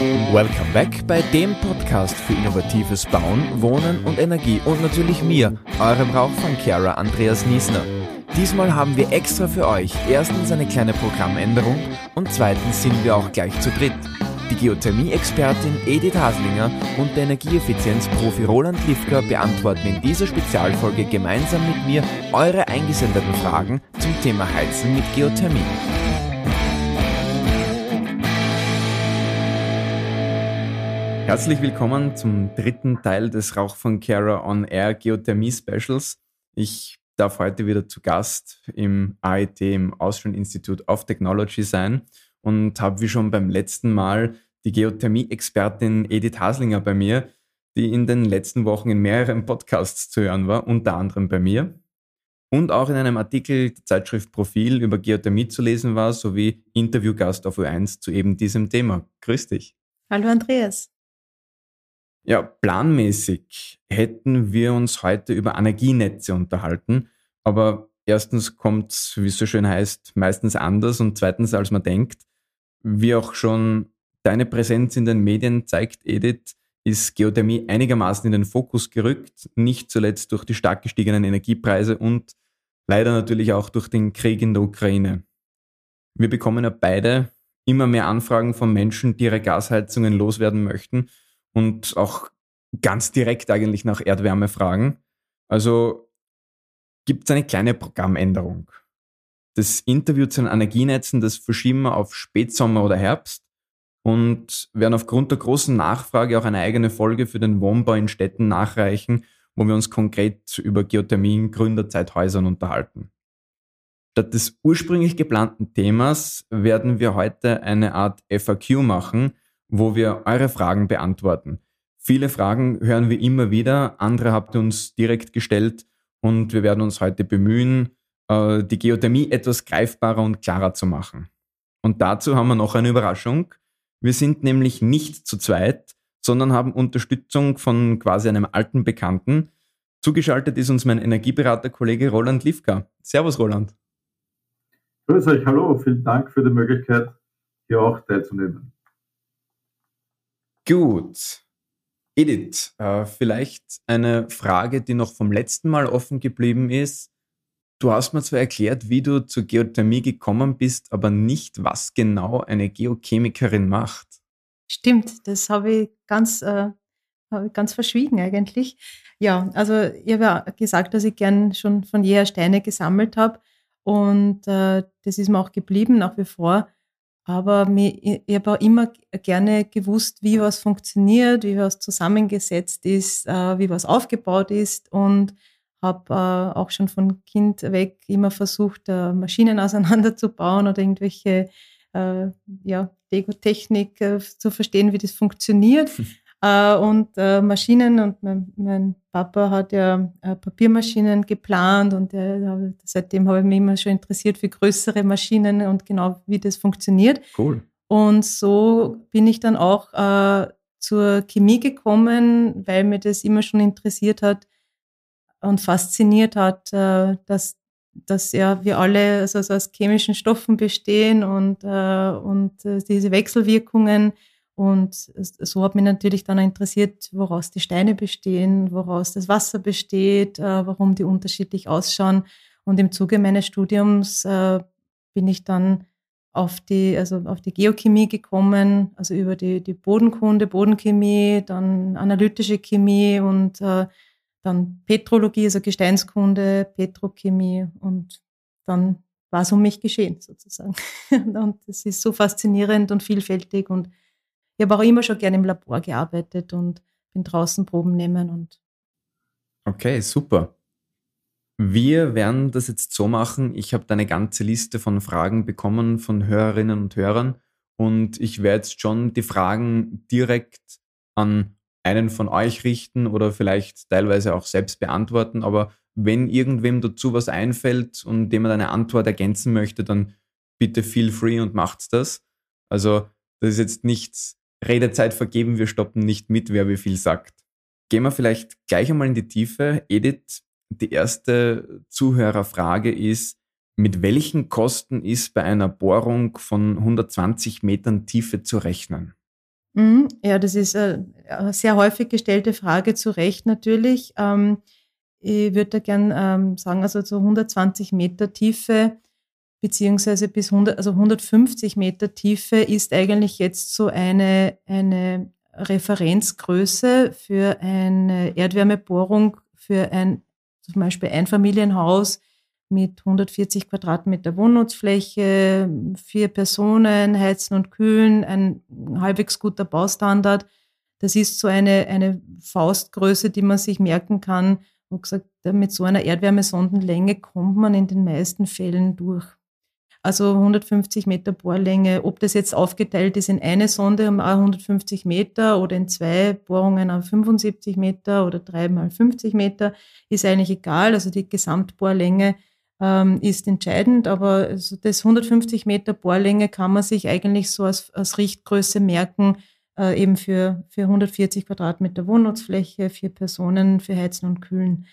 Welcome back bei dem Podcast für innovatives Bauen, Wohnen und Energie und natürlich mir, eurem Rauchfangkehrer Andreas Niesner. Diesmal haben wir extra für euch erstens eine kleine Programmänderung und zweitens sind wir auch gleich zu dritt. Die Geothermie-Expertin Edith Haslinger und der Energieeffizienz-Profi Roland Lifka beantworten in dieser Spezialfolge gemeinsam mit mir eure eingesendeten Fragen zum Thema Heizen mit Geothermie. Herzlich willkommen zum dritten Teil des Rauch von Kara On Air Geothermie Specials. Ich darf heute wieder zu Gast im AIT, im Austrian Institute of Technology sein und habe wie schon beim letzten Mal die Geothermie-Expertin Edith Haslinger bei mir, die in den letzten Wochen in mehreren Podcasts zu hören war, unter anderem bei mir. Und auch in einem Artikel der Zeitschrift Profil über Geothermie zu lesen war, sowie Interviewgast auf U1 zu eben diesem Thema. Grüß dich. Hallo Andreas. Ja, planmäßig hätten wir uns heute über Energienetze unterhalten, aber erstens kommt es, wie es so schön heißt, meistens anders und zweitens, als man denkt. Wie auch schon deine Präsenz in den Medien zeigt, Edith, ist Geothermie einigermaßen in den Fokus gerückt, nicht zuletzt durch die stark gestiegenen Energiepreise und leider natürlich auch durch den Krieg in der Ukraine. Wir bekommen ja beide immer mehr Anfragen von Menschen, die ihre Gasheizungen loswerden möchten und auch ganz direkt eigentlich nach Erdwärme fragen. Also gibt es eine kleine Programmänderung. Das Interview zu den Energienetzen, das verschieben wir auf Spätsommer oder Herbst und werden aufgrund der großen Nachfrage auch eine eigene Folge für den Wohnbau in Städten nachreichen, wo wir uns konkret über Geothermie in Gründerzeithäusern unterhalten. Statt des ursprünglich geplanten Themas werden wir heute eine Art FAQ machen, wo wir eure Fragen beantworten. Viele Fragen hören wir immer wieder, andere habt ihr uns direkt gestellt und wir werden uns heute bemühen, äh, die Geothermie etwas greifbarer und klarer zu machen. Und dazu haben wir noch eine Überraschung. Wir sind nämlich nicht zu zweit, sondern haben Unterstützung von quasi einem alten Bekannten. Zugeschaltet ist uns mein Energieberaterkollege Roland Lifka. Servus, Roland. Grüß euch, hallo, vielen Dank für die Möglichkeit, hier auch teilzunehmen. Gut. Edith, äh, vielleicht eine Frage, die noch vom letzten Mal offen geblieben ist. Du hast mir zwar erklärt, wie du zur Geothermie gekommen bist, aber nicht, was genau eine Geochemikerin macht. Stimmt, das habe ich ganz, äh, ganz verschwiegen eigentlich. Ja, also ich habe ja gesagt, dass ich gern schon von jeher Steine gesammelt habe und äh, das ist mir auch geblieben nach wie vor. Aber ich habe auch immer gerne gewusst, wie was funktioniert, wie was zusammengesetzt ist, äh, wie was aufgebaut ist und habe äh, auch schon von Kind weg immer versucht, äh, Maschinen auseinanderzubauen oder irgendwelche ja, Lego-Technik zu verstehen, wie das funktioniert. Äh, und äh, Maschinen und mein, mein, Papa hat ja äh, Papiermaschinen geplant und seitdem habe ich mich immer schon interessiert für größere Maschinen und genau wie das funktioniert. Cool. Und so bin ich dann auch zur Chemie gekommen, weil mir das immer schon interessiert hat und fasziniert hat, dass dass ja wir alle also aus chemischen Stoffen bestehen und, äh, und äh, diese Wechselwirkungen und so hat mich natürlich dann interessiert, woraus die Steine bestehen, woraus das Wasser besteht, äh, warum die unterschiedlich ausschauen. Und im Zuge meines Studiums äh, bin ich dann auf die, also auf die Geochemie gekommen, also über die, die Bodenkunde, Bodenchemie, dann analytische Chemie und äh, dann Petrologie, also Gesteinskunde, Petrochemie und dann war es um mich geschehen sozusagen. und es ist so faszinierend und vielfältig und ich habe auch immer schon gerne im Labor gearbeitet und bin draußen Proben nehmen und. Okay, super. Wir werden das jetzt so machen. Ich habe da eine ganze Liste von Fragen bekommen von Hörerinnen und Hörern und ich werde jetzt schon die Fragen direkt an einen von euch richten oder vielleicht teilweise auch selbst beantworten. Aber wenn irgendwem dazu was einfällt und dem man eine Antwort ergänzen möchte, dann bitte feel free und macht's das. Also das ist jetzt nichts Redezeit vergeben, wir stoppen nicht mit, wer wie viel sagt. Gehen wir vielleicht gleich einmal in die Tiefe. Edith, die erste Zuhörerfrage ist, mit welchen Kosten ist bei einer Bohrung von 120 Metern Tiefe zu rechnen? Mhm. Ja, das ist eine sehr häufig gestellte Frage, zu Recht natürlich. Ähm, ich würde da gern ähm, sagen, also so 120 Meter Tiefe beziehungsweise bis 100, also 150 Meter Tiefe ist eigentlich jetzt so eine, eine Referenzgröße für eine Erdwärmebohrung für ein zum Beispiel Einfamilienhaus mit 140 Quadratmeter Wohnnutzfläche, vier Personen, heizen und kühlen, ein halbwegs guter Baustandard. Das ist so eine, eine Faustgröße, die man sich merken kann. Und gesagt, mit so einer Erdwärmesondenlänge kommt man in den meisten Fällen durch. Also 150 Meter Bohrlänge, ob das jetzt aufgeteilt ist in eine Sonde um 150 Meter oder in zwei Bohrungen auf 75 Meter oder drei mal 50 Meter, ist eigentlich egal. Also die Gesamtbohrlänge ähm, ist entscheidend, aber also das 150 Meter Bohrlänge kann man sich eigentlich so als, als Richtgröße merken, äh, eben für, für 140 Quadratmeter Wohnnutzfläche, vier Personen für Heizen und Kühlen.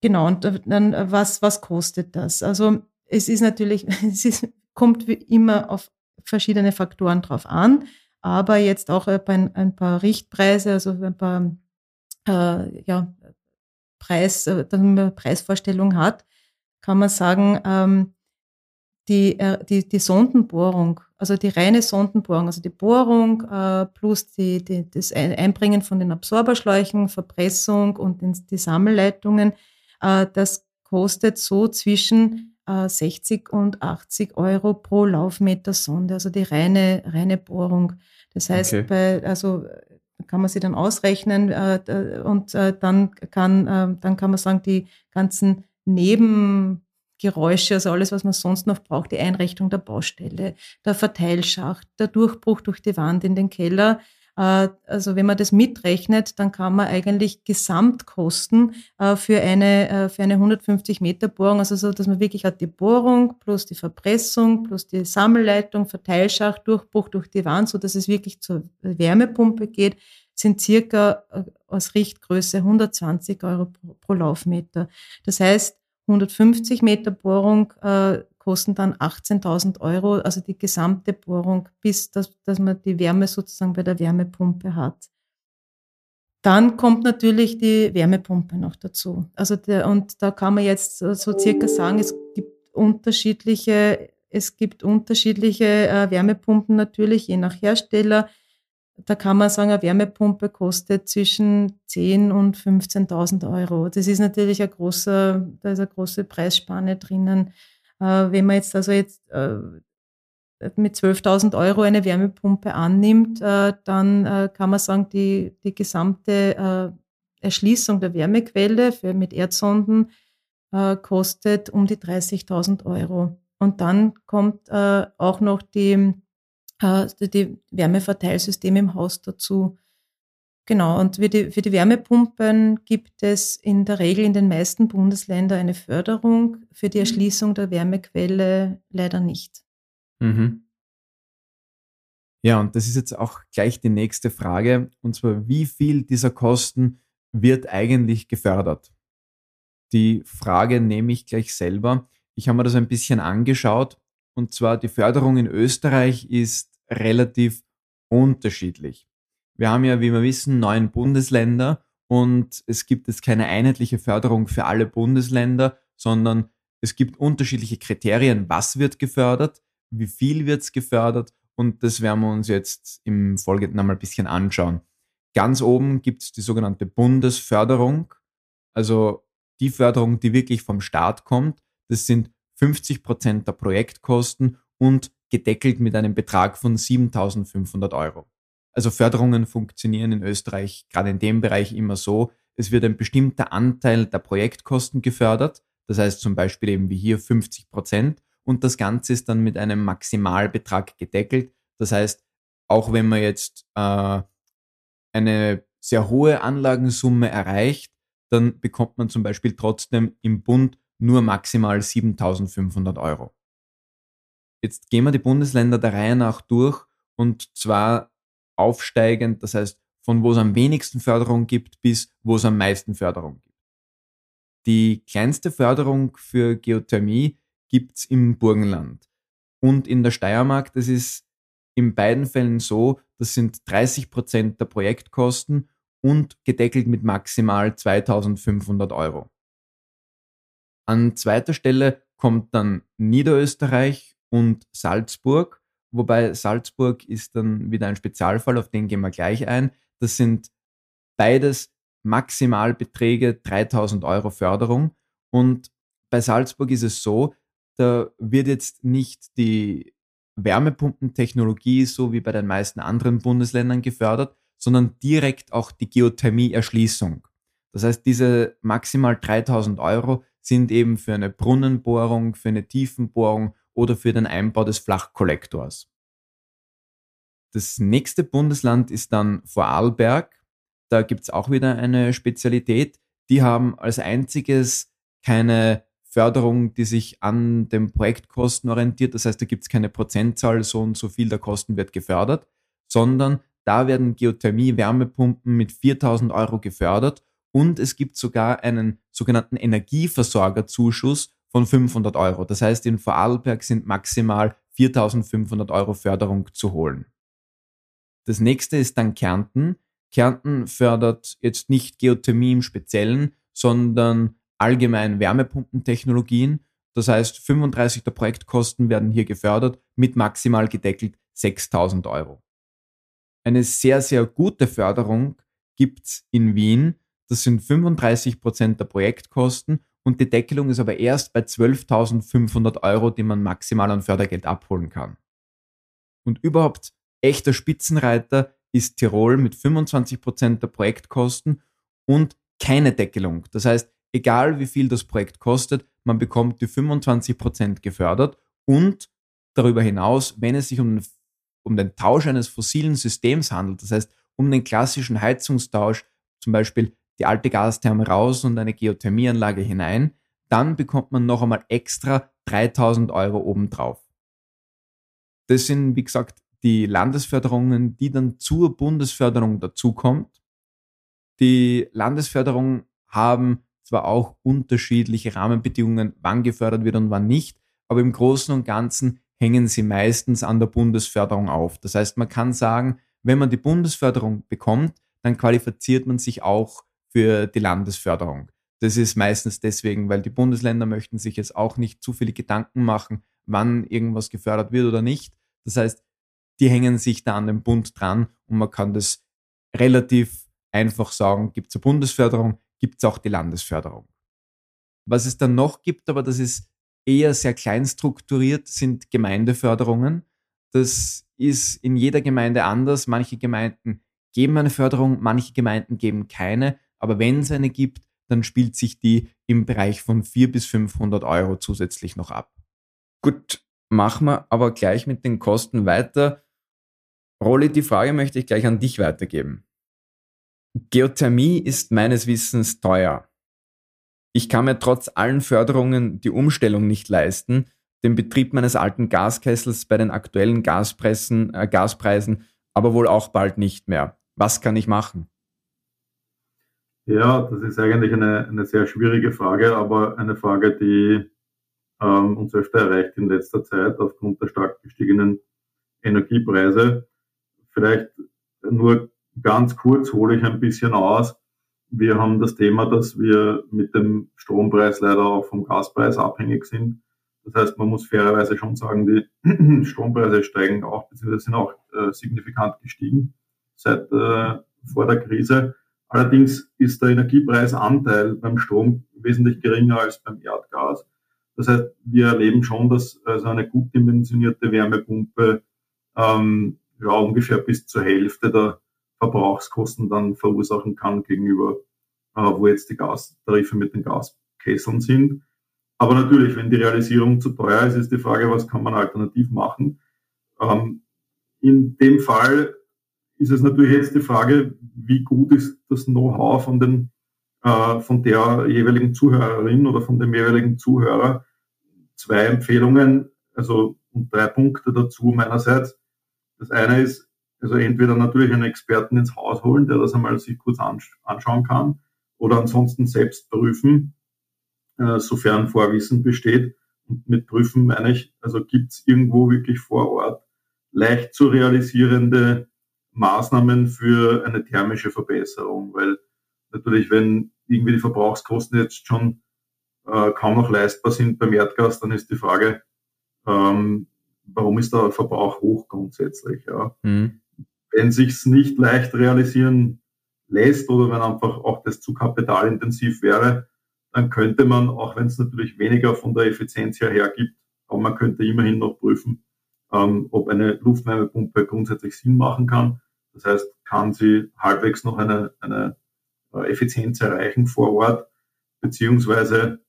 Genau, und dann was, was kostet das? Also es ist natürlich, es ist, kommt wie immer auf verschiedene Faktoren drauf an, aber jetzt auch ein, ein paar Richtpreise, also ein paar äh, ja, Preis, äh, damit man Preisvorstellung hat, kann man sagen, ähm, die, äh, die, die Sondenbohrung, also die reine Sondenbohrung, also die Bohrung äh, plus die, die, das Einbringen von den Absorberschläuchen, Verpressung und die Sammelleitungen, äh, das kostet so zwischen 60 äh, und 80 Euro pro Laufmeter Sonde, also die reine, reine Bohrung. Das heißt, okay. bei, also kann man sie dann ausrechnen äh, und äh, dann kann äh, dann kann man sagen, die ganzen Nebengeräusche, also alles, was man sonst noch braucht, die Einrichtung der Baustelle, der Verteilschacht, der Durchbruch durch die Wand in den Keller, äh, also wenn man das mitrechnet, dann kann man eigentlich Gesamtkosten äh, für eine, äh, für eine 150 Meter Bohrung, also so, dass man wirklich hat die Bohrung plus die Verpressung plus die Sammelleitung, Verteilschacht, Durchbruch durch die Wand, so dass es wirklich zur Wärmepumpe geht, sind circa aus Richtgröße 120 Euro pro, Laufmeter. Das heißt, 150 Meter Bohrung äh, kosten dann 18.000 Euro, also die gesamte Bohrung, bis dass, dass man die Wärme sozusagen bei der Wärmepumpe hat. Dann kommt natürlich die Wärmepumpe noch dazu. Also der, und da kann man jetzt so, so circa sagen, es gibt unterschiedliche, es gibt unterschiedliche äh, Wärmepumpen natürlich, je nach Hersteller. Da kann man sagen, eine Wärmepumpe kostet zwischen 10.000 und 15.000 Euro. Das ist natürlich ein großer, da ist eine große Preisspanne drinnen. Äh, wenn man jetzt also jetzt äh, mit 12.000 Euro eine Wärmepumpe annimmt, äh, dann kann man sagen, die, die gesamte Erschließung der Wärmequelle für, mit Erdsonden kostet um die 30.000 Euro. Und dann kommt auch noch die, die Wärmeverteilsysteme im Haus dazu. Genau, und für die, für die Wärmepumpen gibt es in der Regel in den meisten Bundesländern eine Förderung, für die mhm. Erschließung der Wärmequelle leider nicht. Mhm. Ja, und das ist jetzt auch gleich die nächste Frage, und zwar, wie viel dieser Kosten wird eigentlich gefördert? Die Frage nehme ich gleich selber. Ich habe mir das ein bisschen angeschaut, und zwar die Förderung in Österreich ist relativ unterschiedlich. Wir haben ja, wie wir wissen, neun Bundesländer und es gibt jetzt keine einheitliche Förderung für alle Bundesländer, sondern es gibt unterschiedliche Kriterien, was wird gefördert, wie viel wird gefördert und das werden wir uns jetzt im Folgenden einmal ein bisschen anschauen. Ganz oben gibt es die sogenannte Bundesförderung, also die Förderung, die wirklich vom Staat kommt. Das sind 50 Prozent der Projektkosten und gedeckelt mit einem Betrag von 7500 Euro. Also Förderungen funktionieren in Österreich gerade in dem Bereich immer so, es wird ein bestimmter Anteil der Projektkosten gefördert, das heißt zum Beispiel eben wie hier 50 Prozent und das Ganze ist dann mit einem Maximalbetrag gedeckelt. Das heißt, auch wenn man jetzt äh, eine sehr hohe Anlagensumme erreicht, dann bekommt man zum Beispiel trotzdem im Bund nur maximal 7500 Euro. Jetzt gehen wir die Bundesländer der Reihe nach durch und zwar aufsteigend, das heißt von wo es am wenigsten Förderung gibt bis wo es am meisten Förderung gibt. Die kleinste Förderung für Geothermie gibt es im Burgenland und in der Steiermark, das ist in beiden Fällen so, das sind 30 Prozent der Projektkosten und gedeckelt mit maximal 2500 Euro. An zweiter Stelle kommt dann Niederösterreich und Salzburg, wobei Salzburg ist dann wieder ein Spezialfall, auf den gehen wir gleich ein. Das sind beides Maximalbeträge 3000 Euro Förderung und bei Salzburg ist es so, da wird jetzt nicht die Wärmepumpentechnologie so wie bei den meisten anderen Bundesländern gefördert, sondern direkt auch die Geothermieerschließung. Das heißt, diese maximal 3000 Euro sind eben für eine Brunnenbohrung, für eine Tiefenbohrung oder für den Einbau des Flachkollektors. Das nächste Bundesland ist dann Vorarlberg. Da gibt's auch wieder eine Spezialität. Die haben als einziges keine Förderung, die sich an den Projektkosten orientiert. Das heißt, da gibt's keine Prozentzahl, so und so viel der Kosten wird gefördert, sondern da werden Geothermie-Wärmepumpen mit 4000 Euro gefördert und es gibt sogar einen sogenannten Energieversorgerzuschuss von 500 Euro. Das heißt, in Vorarlberg sind maximal 4500 Euro Förderung zu holen. Das nächste ist dann Kärnten. Kärnten fördert jetzt nicht Geothermie im Speziellen, sondern allgemein Wärmepumpentechnologien. Das heißt, 35 der Projektkosten werden hier gefördert mit maximal gedeckelt 6000 Euro. Eine sehr, sehr gute Förderung gibt's in Wien. Das sind 35 Prozent der Projektkosten und die Deckelung ist aber erst bei 12.500 Euro, die man maximal an Fördergeld abholen kann. Und überhaupt echter Spitzenreiter ist Tirol mit 25 Prozent der Projektkosten und keine Deckelung. Das heißt, egal wie viel das Projekt kostet, man bekommt die 25 Prozent gefördert und darüber hinaus, wenn es sich um, um den Tausch eines fossilen Systems handelt, das heißt um den klassischen Heizungstausch, zum Beispiel die alte Gastherme raus und eine Geothermieanlage hinein, dann bekommt man noch einmal extra 3000 Euro obendrauf. Das sind, wie gesagt, die Landesförderungen, die dann zur Bundesförderung dazukommt. Die Landesförderungen haben zwar auch unterschiedliche Rahmenbedingungen, wann gefördert wird und wann nicht, aber im Großen und Ganzen hängen sie meistens an der Bundesförderung auf. Das heißt, man kann sagen, wenn man die Bundesförderung bekommt, dann qualifiziert man sich auch für die Landesförderung. Das ist meistens deswegen, weil die Bundesländer möchten sich jetzt auch nicht zu viele Gedanken machen, wann irgendwas gefördert wird oder nicht. Das heißt, die hängen sich da an den Bund dran und man kann das relativ einfach sagen, gibt es eine Bundesförderung, gibt es auch die Landesförderung. Was es dann noch gibt, aber das ist eher sehr klein strukturiert, sind Gemeindeförderungen. Das ist in jeder Gemeinde anders. Manche Gemeinden geben eine Förderung, manche Gemeinden geben keine. Aber wenn es eine gibt, dann spielt sich die im Bereich von 400 bis 500 Euro zusätzlich noch ab. Gut, machen wir aber gleich mit den Kosten weiter. Rolli, die Frage möchte ich gleich an dich weitergeben. Geothermie ist meines Wissens teuer. Ich kann mir trotz allen Förderungen die Umstellung nicht leisten, den Betrieb meines alten Gaskessels bei den aktuellen Gaspressen, äh, Gaspreisen aber wohl auch bald nicht mehr. Was kann ich machen? Ja, das ist eigentlich eine, eine sehr schwierige Frage, aber eine Frage, die ähm, uns öfter erreicht in letzter Zeit aufgrund der stark gestiegenen Energiepreise. Vielleicht nur ganz kurz hole ich ein bisschen aus. Wir haben das Thema, dass wir mit dem Strompreis leider auch vom Gaspreis abhängig sind. Das heißt, man muss fairerweise schon sagen, die Strompreise steigen auch, beziehungsweise sind auch äh, signifikant gestiegen seit äh, vor der Krise. Allerdings ist der Energiepreisanteil beim Strom wesentlich geringer als beim Erdgas. Das heißt, wir erleben schon, dass also eine gut dimensionierte Wärmepumpe ähm, ja, ungefähr bis zur Hälfte der Verbrauchskosten dann verursachen kann gegenüber, äh, wo jetzt die Gastarife mit den Gaskesseln sind. Aber natürlich, wenn die Realisierung zu teuer ist, ist die Frage, was kann man alternativ machen. Ähm, in dem Fall ist es natürlich jetzt die Frage, wie gut ist das Know-how von den äh, von der jeweiligen Zuhörerin oder von dem jeweiligen Zuhörer. Zwei Empfehlungen, also und drei Punkte dazu meinerseits. Das eine ist, also entweder natürlich einen Experten ins Haus holen, der das einmal sich kurz anschauen kann, oder ansonsten selbst prüfen, äh, sofern Vorwissen besteht. Und mit prüfen meine ich, also gibt es irgendwo wirklich vor Ort leicht zu realisierende Maßnahmen für eine thermische Verbesserung, weil natürlich, wenn irgendwie die Verbrauchskosten jetzt schon äh, kaum noch leistbar sind beim Erdgas, dann ist die Frage, ähm, warum ist der Verbrauch hoch grundsätzlich? Ja? Mhm. Wenn sich's nicht leicht realisieren lässt oder wenn einfach auch das zu kapitalintensiv wäre, dann könnte man, auch wenn es natürlich weniger von der Effizienz her hergibt, aber man könnte immerhin noch prüfen, ähm, ob eine Luftwärmepumpe grundsätzlich Sinn machen kann. Das heißt, kann sie halbwegs noch eine, eine äh, Effizienz erreichen vor Ort, beziehungsweise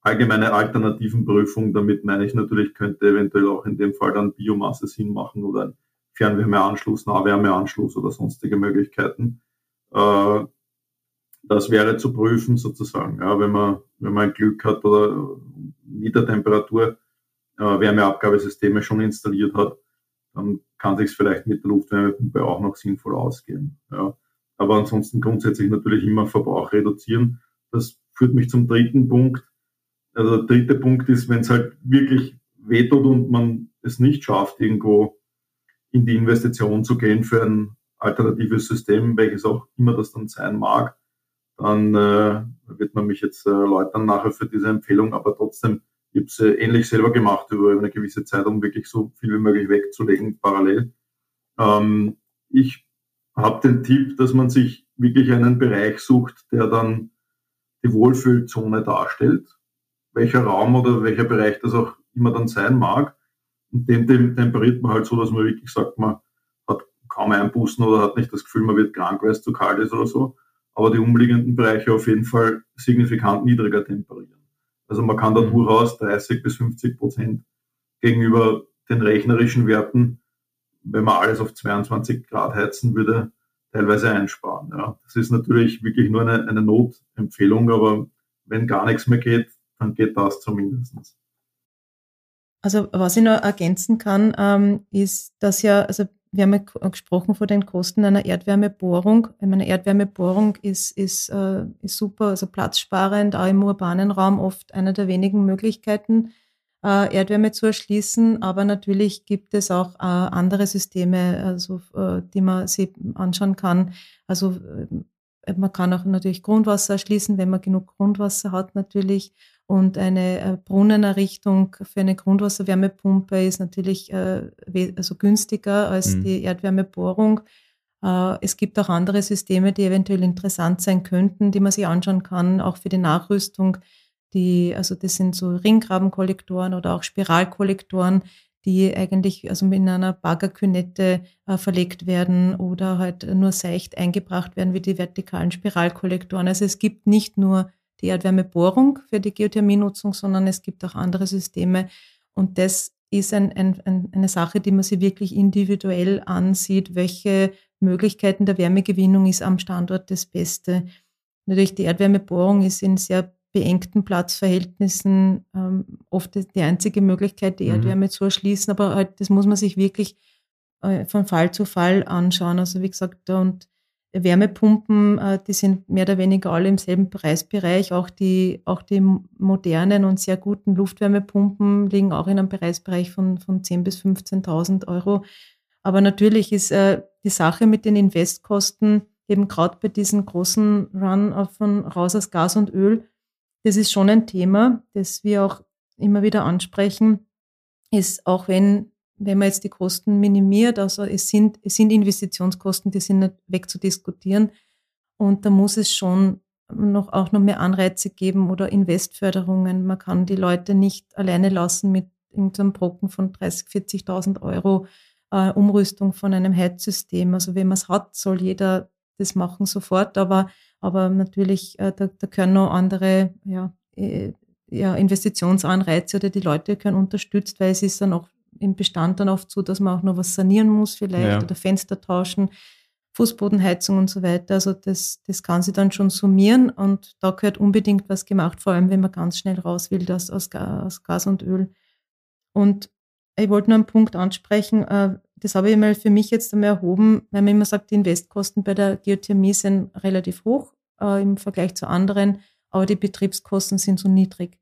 allgemeine Alternativenprüfung. Damit meine ich natürlich, könnte eventuell auch in dem Fall dann Biomasse Sinn machen oder ein Fernwärmeanschluss, Nahwärmeanschluss oder sonstige Möglichkeiten. Äh, das wäre zu prüfen sozusagen, ja, wenn man, wenn man Glück hat oder Niedertemperatur Wärmeabgabesysteme schon installiert hat, dann kann sich vielleicht mit der Luftwärmepumpe auch noch sinnvoll ausgehen. Ja. Aber ansonsten grundsätzlich natürlich immer Verbrauch reduzieren. Das führt mich zum dritten Punkt. Also der dritte Punkt ist, wenn es halt wirklich wehtut und man es nicht schafft, irgendwo in die Investition zu gehen für ein alternatives System, welches auch immer das dann sein mag, dann äh, wird man mich jetzt äh, nachher für diese Empfehlung, aber trotzdem ich habe es äh, ähnlich selber gemacht über eine gewisse Zeit, um wirklich so viel wie möglich wegzulegen parallel. Ähm, ich habe den Tipp, dass man sich wirklich einen Bereich sucht, der dann die Wohlfühlzone darstellt. Welcher Raum oder welcher Bereich das auch immer dann sein mag. Und den, den temperiert man halt so, dass man wirklich sagt, man hat kaum Einbußen oder hat nicht das Gefühl, man wird krank, weil es zu kalt ist oder so. Aber die umliegenden Bereiche auf jeden Fall signifikant niedriger temperieren. Also man kann da mhm. durchaus 30 bis 50 Prozent gegenüber den rechnerischen Werten, wenn man alles auf 22 Grad heizen würde, teilweise einsparen. Ja. Das ist natürlich wirklich nur eine, eine Notempfehlung, aber wenn gar nichts mehr geht, dann geht das zumindest. Also was ich noch ergänzen kann, ähm, ist, dass ja, also wir haben ja gesprochen von den Kosten einer Erdwärmebohrung. Ich meine, Erdwärmebohrung ist, ist, äh, ist super, also platzsparend, auch im urbanen Raum oft eine der wenigen Möglichkeiten, äh, Erdwärme zu erschließen. Aber natürlich gibt es auch äh, andere Systeme, also, äh, die man sich anschauen kann. Also äh, man kann auch natürlich Grundwasser erschließen, wenn man genug Grundwasser hat natürlich. Und eine äh, Brunnenerrichtung für eine Grundwasserwärmepumpe ist natürlich äh, also günstiger als mhm. die Erdwärmebohrung. Äh, es gibt auch andere Systeme, die eventuell interessant sein könnten, die man sich anschauen kann, auch für die Nachrüstung. Die, also das sind so Ringgrabenkollektoren oder auch Spiralkollektoren, die eigentlich also in einer Baggerkünette äh, verlegt werden oder halt nur seicht eingebracht werden wie die vertikalen Spiralkollektoren. Also es gibt nicht nur die Erdwärmebohrung für die Geothermienutzung, sondern es gibt auch andere Systeme. Und das ist ein, ein, ein, eine Sache, die man sich wirklich individuell ansieht, welche Möglichkeiten der Wärmegewinnung ist am Standort das Beste. Natürlich, die Erdwärmebohrung ist in sehr beengten Platzverhältnissen ähm, oft die einzige Möglichkeit, die mhm. Erdwärme mhm. zu erschließen, aber halt, das muss man sich wirklich äh, von Fall zu Fall anschauen. Also wie gesagt, und Wärmepumpen, äh, die sind mehr oder weniger alle im selben Preisbereich. Auch die, auch die modernen und sehr guten Luftwärmepumpen liegen auch in einem Preisbereich von, von 10.000 bis 15.000 Euro. Aber natürlich ist äh, die Sache mit den Investkosten eben gerade bei diesem großen Run von raus aus Gas und Öl, das ist schon ein Thema, das wir auch immer wieder ansprechen, ist auch wenn wenn man jetzt die Kosten minimiert, also es sind, es sind Investitionskosten, die sind nicht wegzudiskutieren. Und da muss es schon noch, auch noch mehr Anreize geben oder Investförderungen. Man kann die Leute nicht alleine lassen mit irgendeinem Brocken von 30, 40.000 Euro äh, Umrüstung von einem Heizsystem. Also wenn man es hat, soll jeder das machen sofort. Aber, aber natürlich, äh, da, da können noch andere ja, äh, ja, Investitionsanreize oder die Leute können unterstützt, weil es ist dann auch im Bestand dann oft so, dass man auch noch was sanieren muss vielleicht ja. oder Fenster tauschen, Fußbodenheizung und so weiter. Also das, das kann sie dann schon summieren und da gehört unbedingt was gemacht, vor allem wenn man ganz schnell raus will, das aus, aus Gas und Öl. Und ich wollte nur einen Punkt ansprechen, äh, das habe ich mal für mich jetzt einmal erhoben, weil man immer sagt, die Investkosten bei der Geothermie sind relativ hoch äh, im Vergleich zu anderen, aber die Betriebskosten sind so niedrig.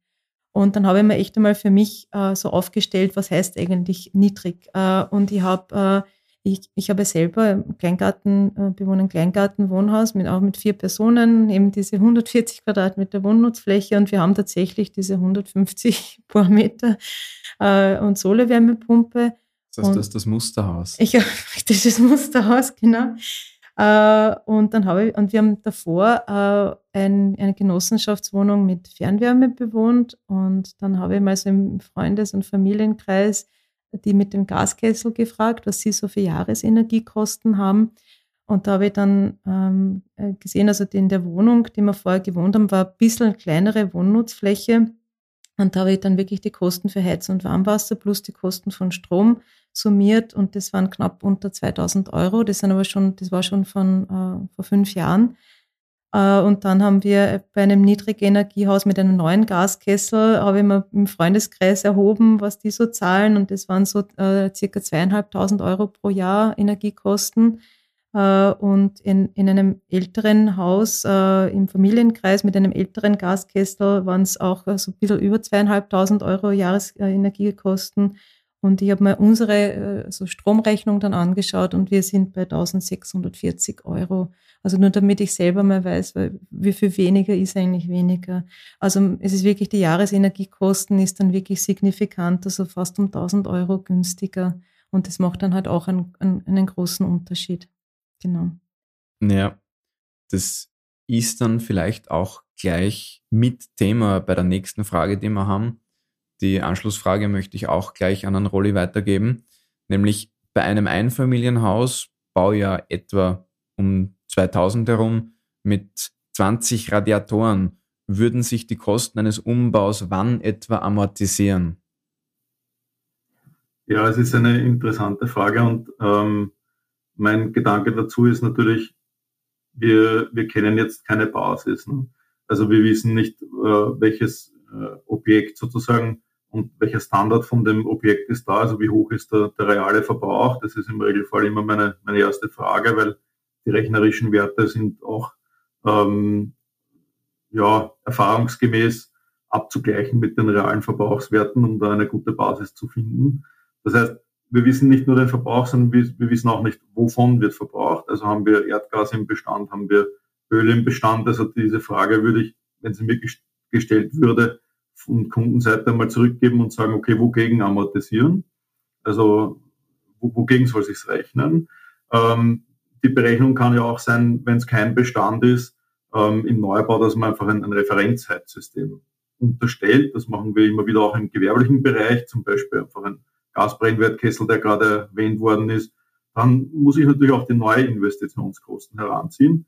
Und dann habe ich mir echt einmal für mich äh, so aufgestellt, was heißt eigentlich niedrig. Äh, und ich habe äh, ich, ich habe selber Kleingarten, äh, bewohne ein Kleingartenwohnhaus mit auch mit vier Personen, eben diese 140 Quadratmeter Wohnnutzfläche und wir haben tatsächlich diese 150 Bohrmeter äh, und Solarwärmepumpe. Das heißt, das ist das Musterhaus. Ich habe das Musterhaus, genau. Äh, und dann habe ich, und wir haben davor äh, ein, eine Genossenschaftswohnung mit Fernwärme bewohnt und dann habe ich mal so im Freundes- und Familienkreis die mit dem Gaskessel gefragt, was sie so für Jahresenergiekosten haben. Und da habe ich dann ähm, äh, gesehen, also in der Wohnung, die wir vorher gewohnt haben, war ein bisschen kleinere Wohnnutzfläche. Und da habe ich dann wirklich die Kosten für Heiz- und Warmwasser plus die Kosten von Strom summiert und das waren knapp unter 2000 Euro. Das sind aber schon, das war schon von äh, vor fünf Jahren. Äh, und dann haben wir bei einem Niedrigenergiehaus mit einem neuen Gaskessel, habe ich mir im Freundeskreis erhoben, was die so zahlen. Und das waren so äh, circa zweieinhalbtausend Euro pro Jahr Energiekosten. Äh, und in, in einem älteren Haus äh, im Familienkreis mit einem älteren Gaskessel waren es auch so ein bisschen über zweieinhalbtausend Euro Jahresenergiekosten. Und ich habe mir unsere äh, so Stromrechnung dann angeschaut und wir sind bei 1640 Euro. Also nur damit ich selber mal weiß, wie viel weniger ist eigentlich weniger. Also es ist wirklich, die Jahresenergiekosten ist dann wirklich signifikant, also fast um 1000 Euro günstiger. Und das macht dann halt auch einen, einen, einen großen Unterschied. Genau. Ja, das ist dann vielleicht auch gleich mit Thema bei der nächsten Frage, die wir haben die Anschlussfrage möchte ich auch gleich an einen Rolli weitergeben, nämlich bei einem Einfamilienhaus, Baujahr etwa um 2000 herum, mit 20 Radiatoren, würden sich die Kosten eines Umbaus wann etwa amortisieren? Ja, es ist eine interessante Frage und ähm, mein Gedanke dazu ist natürlich, wir, wir kennen jetzt keine Basis. Ne? Also wir wissen nicht, äh, welches äh, Objekt sozusagen und welcher Standard von dem Objekt ist da, also wie hoch ist der, der reale Verbrauch. Das ist im Regelfall immer meine, meine erste Frage, weil die rechnerischen Werte sind auch ähm, ja, erfahrungsgemäß abzugleichen mit den realen Verbrauchswerten, um da eine gute Basis zu finden. Das heißt, wir wissen nicht nur den Verbrauch, sondern wir, wir wissen auch nicht, wovon wird verbraucht. Also haben wir Erdgas im Bestand, haben wir Öl im Bestand. Also diese Frage würde ich, wenn sie mir gestellt würde, von Kundenseite mal zurückgeben und sagen, okay, wogegen amortisieren? Also wogegen soll sich's rechnen? Ähm, die Berechnung kann ja auch sein, wenn es kein Bestand ist, ähm, im Neubau, dass man einfach ein, ein Referenzheizsystem unterstellt. Das machen wir immer wieder auch im gewerblichen Bereich, zum Beispiel einfach ein Gasbrennwertkessel, der gerade erwähnt worden ist. Dann muss ich natürlich auch die neue Investitionskosten heranziehen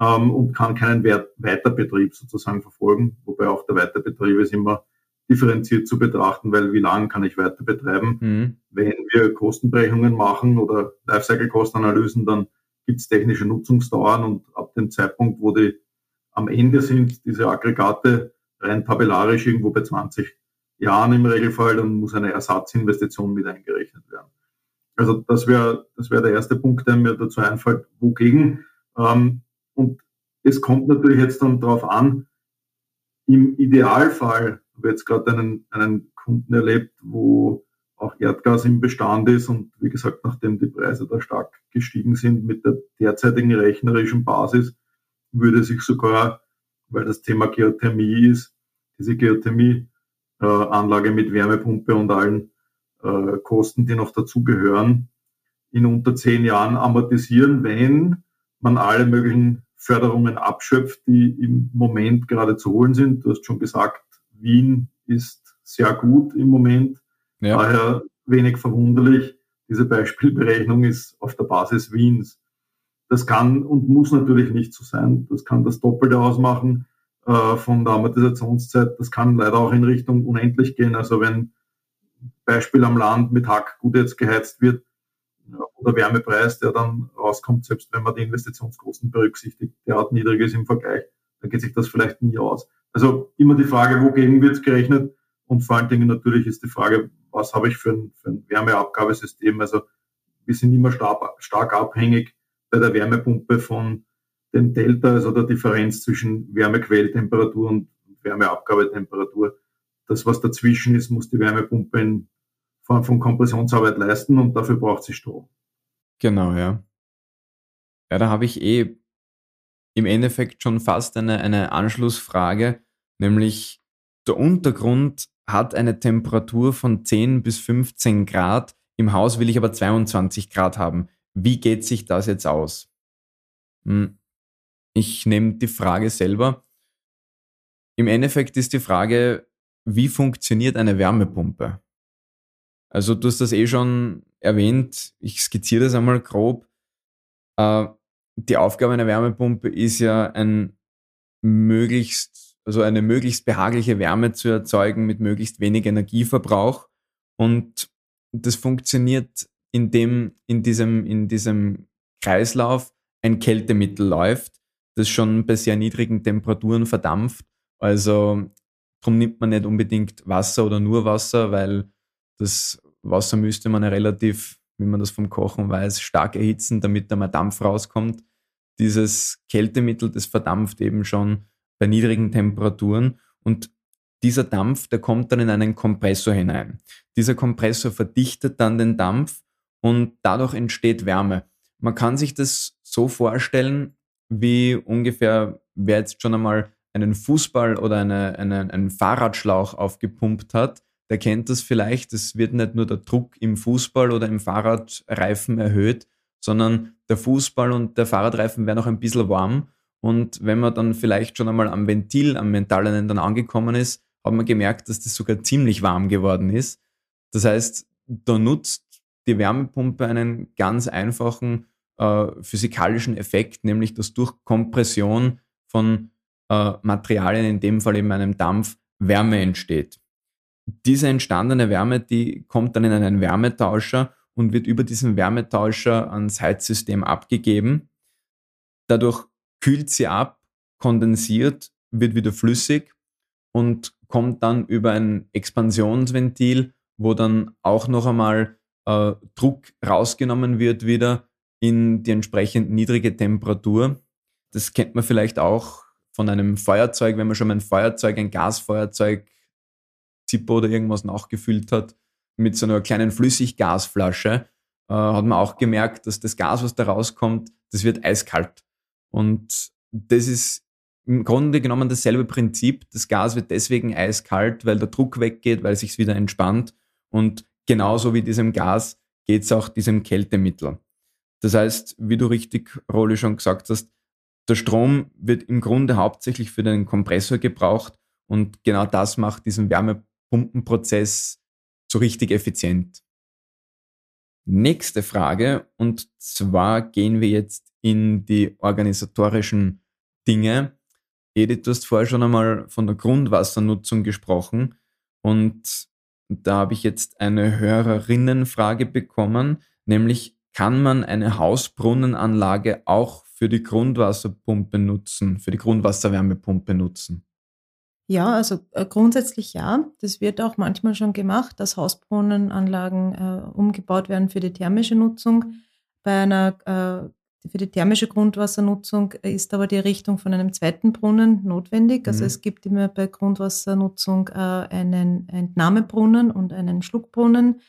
ähm, und kann keinen Wert Weiterbetrieb sozusagen verfolgen, wobei auch der Weiterbetrieb ist immer differenziert zu betrachten, weil wie lange kann ich weiter betreiben? Mhm. Wenn wir Kostenberechnungen machen oder Lifecycle-Kostenanalysen, dann gibt es technische Nutzungsdauern und ab dem Zeitpunkt, wo die am Ende sind, diese Aggregate rein tabellarisch irgendwo bei 20 Jahren im Regelfall, dann muss eine Ersatzinvestition mit eingerechnet werden. Also das wäre das wäre der erste Punkt, der mir dazu einfällt, wogegen. Ähm, und es kommt natürlich jetzt dann darauf an, im Idealfall, ich habe jetzt gerade einen, einen Kunden erlebt, wo auch Erdgas im Bestand ist und wie gesagt, nachdem die Preise da stark gestiegen sind mit der derzeitigen rechnerischen Basis, würde sich sogar, weil das Thema Geothermie ist, diese Geothermie-Anlage mit Wärmepumpe und allen äh, Kosten, die noch dazugehören, in unter zehn Jahren amortisieren, wenn man alle möglichen Förderungen abschöpft, die im Moment gerade zu holen sind. Du hast schon gesagt, Wien ist sehr gut im Moment. Ja. Daher wenig verwunderlich. Diese Beispielberechnung ist auf der Basis Wiens. Das kann und muss natürlich nicht so sein. Das kann das Doppelte ausmachen äh, von der Amortisationszeit. Das kann leider auch in Richtung unendlich gehen. Also wenn Beispiel am Land mit Hack gut jetzt geheizt wird, oder Wärmepreis, der dann rauskommt, selbst wenn man die Investitionskosten berücksichtigt, derart niedrig ist im Vergleich, dann geht sich das vielleicht nie aus. Also immer die Frage, wogegen wird gerechnet? Und vor allen Dingen natürlich ist die Frage, was habe ich für ein, für ein Wärmeabgabesystem? Also wir sind immer stark, stark abhängig bei der Wärmepumpe von dem Delta, also der Differenz zwischen Wärmequelltemperatur und Wärmeabgabetemperatur. das, was dazwischen ist, muss die Wärmepumpe in Form von Kompressionsarbeit leisten und dafür braucht sie Strom. Genau, ja. Ja, da habe ich eh im Endeffekt schon fast eine, eine Anschlussfrage, nämlich der Untergrund hat eine Temperatur von 10 bis 15 Grad. Im Haus will ich aber 22 Grad haben. Wie geht sich das jetzt aus? Hm, ich nehme die Frage selber. Im Endeffekt ist die Frage, wie funktioniert eine Wärmepumpe? Also du hast das eh schon erwähnt, ich skizziere das einmal grob. Äh, die Aufgabe einer Wärmepumpe ist ja ein möglichst, also eine möglichst behagliche Wärme zu erzeugen mit möglichst wenig Energieverbrauch. Und das funktioniert, indem in diesem, in diesem Kreislauf ein Kältemittel läuft, das schon bei sehr niedrigen Temperaturen verdampft. Also darum nimmt man nicht unbedingt Wasser oder nur Wasser, weil das Wasser müsste man ja relativ, wie man das vom Kochen weiß, stark erhitzen, damit da mal Dampf rauskommt dieses Kältemittel, das verdampft eben schon bei niedrigen Temperaturen und dieser Dampf, der kommt dann in einen Kompressor hinein. Dieser Kompressor verdichtet dann den Dampf und dadurch entsteht Wärme. Man kann sich das so vorstellen, wie ungefähr, wer jetzt schon einmal einen Fußball oder eine, eine, einen Fahrradschlauch aufgepumpt hat, der kennt das vielleicht. Es wird nicht nur der Druck im Fußball oder im Fahrradreifen erhöht, sondern der Fußball und der Fahrradreifen wären noch ein bisschen warm. Und wenn man dann vielleicht schon einmal am Ventil, am mentalen dann angekommen ist, hat man gemerkt, dass das sogar ziemlich warm geworden ist. Das heißt, da nutzt die Wärmepumpe einen ganz einfachen äh, physikalischen Effekt, nämlich dass durch Kompression von äh, Materialien, in dem Fall eben einem Dampf, Wärme entsteht. Diese entstandene Wärme, die kommt dann in einen Wärmetauscher und wird über diesen Wärmetauscher ans Heizsystem abgegeben. Dadurch kühlt sie ab, kondensiert, wird wieder flüssig und kommt dann über ein Expansionsventil, wo dann auch noch einmal äh, Druck rausgenommen wird wieder in die entsprechend niedrige Temperatur. Das kennt man vielleicht auch von einem Feuerzeug, wenn man schon mal ein Feuerzeug, ein Gasfeuerzeug, Zippo oder irgendwas nachgefüllt hat, mit so einer kleinen Flüssiggasflasche äh, hat man auch gemerkt, dass das Gas, was da rauskommt, das wird eiskalt. Und das ist im Grunde genommen dasselbe Prinzip. Das Gas wird deswegen eiskalt, weil der Druck weggeht, weil sich wieder entspannt. Und genauso wie diesem Gas geht es auch diesem Kältemittel. Das heißt, wie du richtig, Roli, schon gesagt hast, der Strom wird im Grunde hauptsächlich für den Kompressor gebraucht und genau das macht diesen Wärmepumpenprozess so richtig effizient. Nächste Frage, und zwar gehen wir jetzt in die organisatorischen Dinge. Edith, du hast vorher schon einmal von der Grundwassernutzung gesprochen und da habe ich jetzt eine Hörerinnenfrage bekommen, nämlich kann man eine Hausbrunnenanlage auch für die Grundwasserpumpe nutzen, für die Grundwasserwärmepumpe nutzen? Ja, also äh, grundsätzlich ja. Das wird auch manchmal schon gemacht, dass Hausbrunnenanlagen äh, umgebaut werden für die thermische Nutzung. Bei einer äh, für die thermische Grundwassernutzung ist aber die Errichtung von einem zweiten Brunnen notwendig. Also mhm. es gibt immer bei Grundwassernutzung äh, einen Entnahmebrunnen und einen Schluckbrunnen.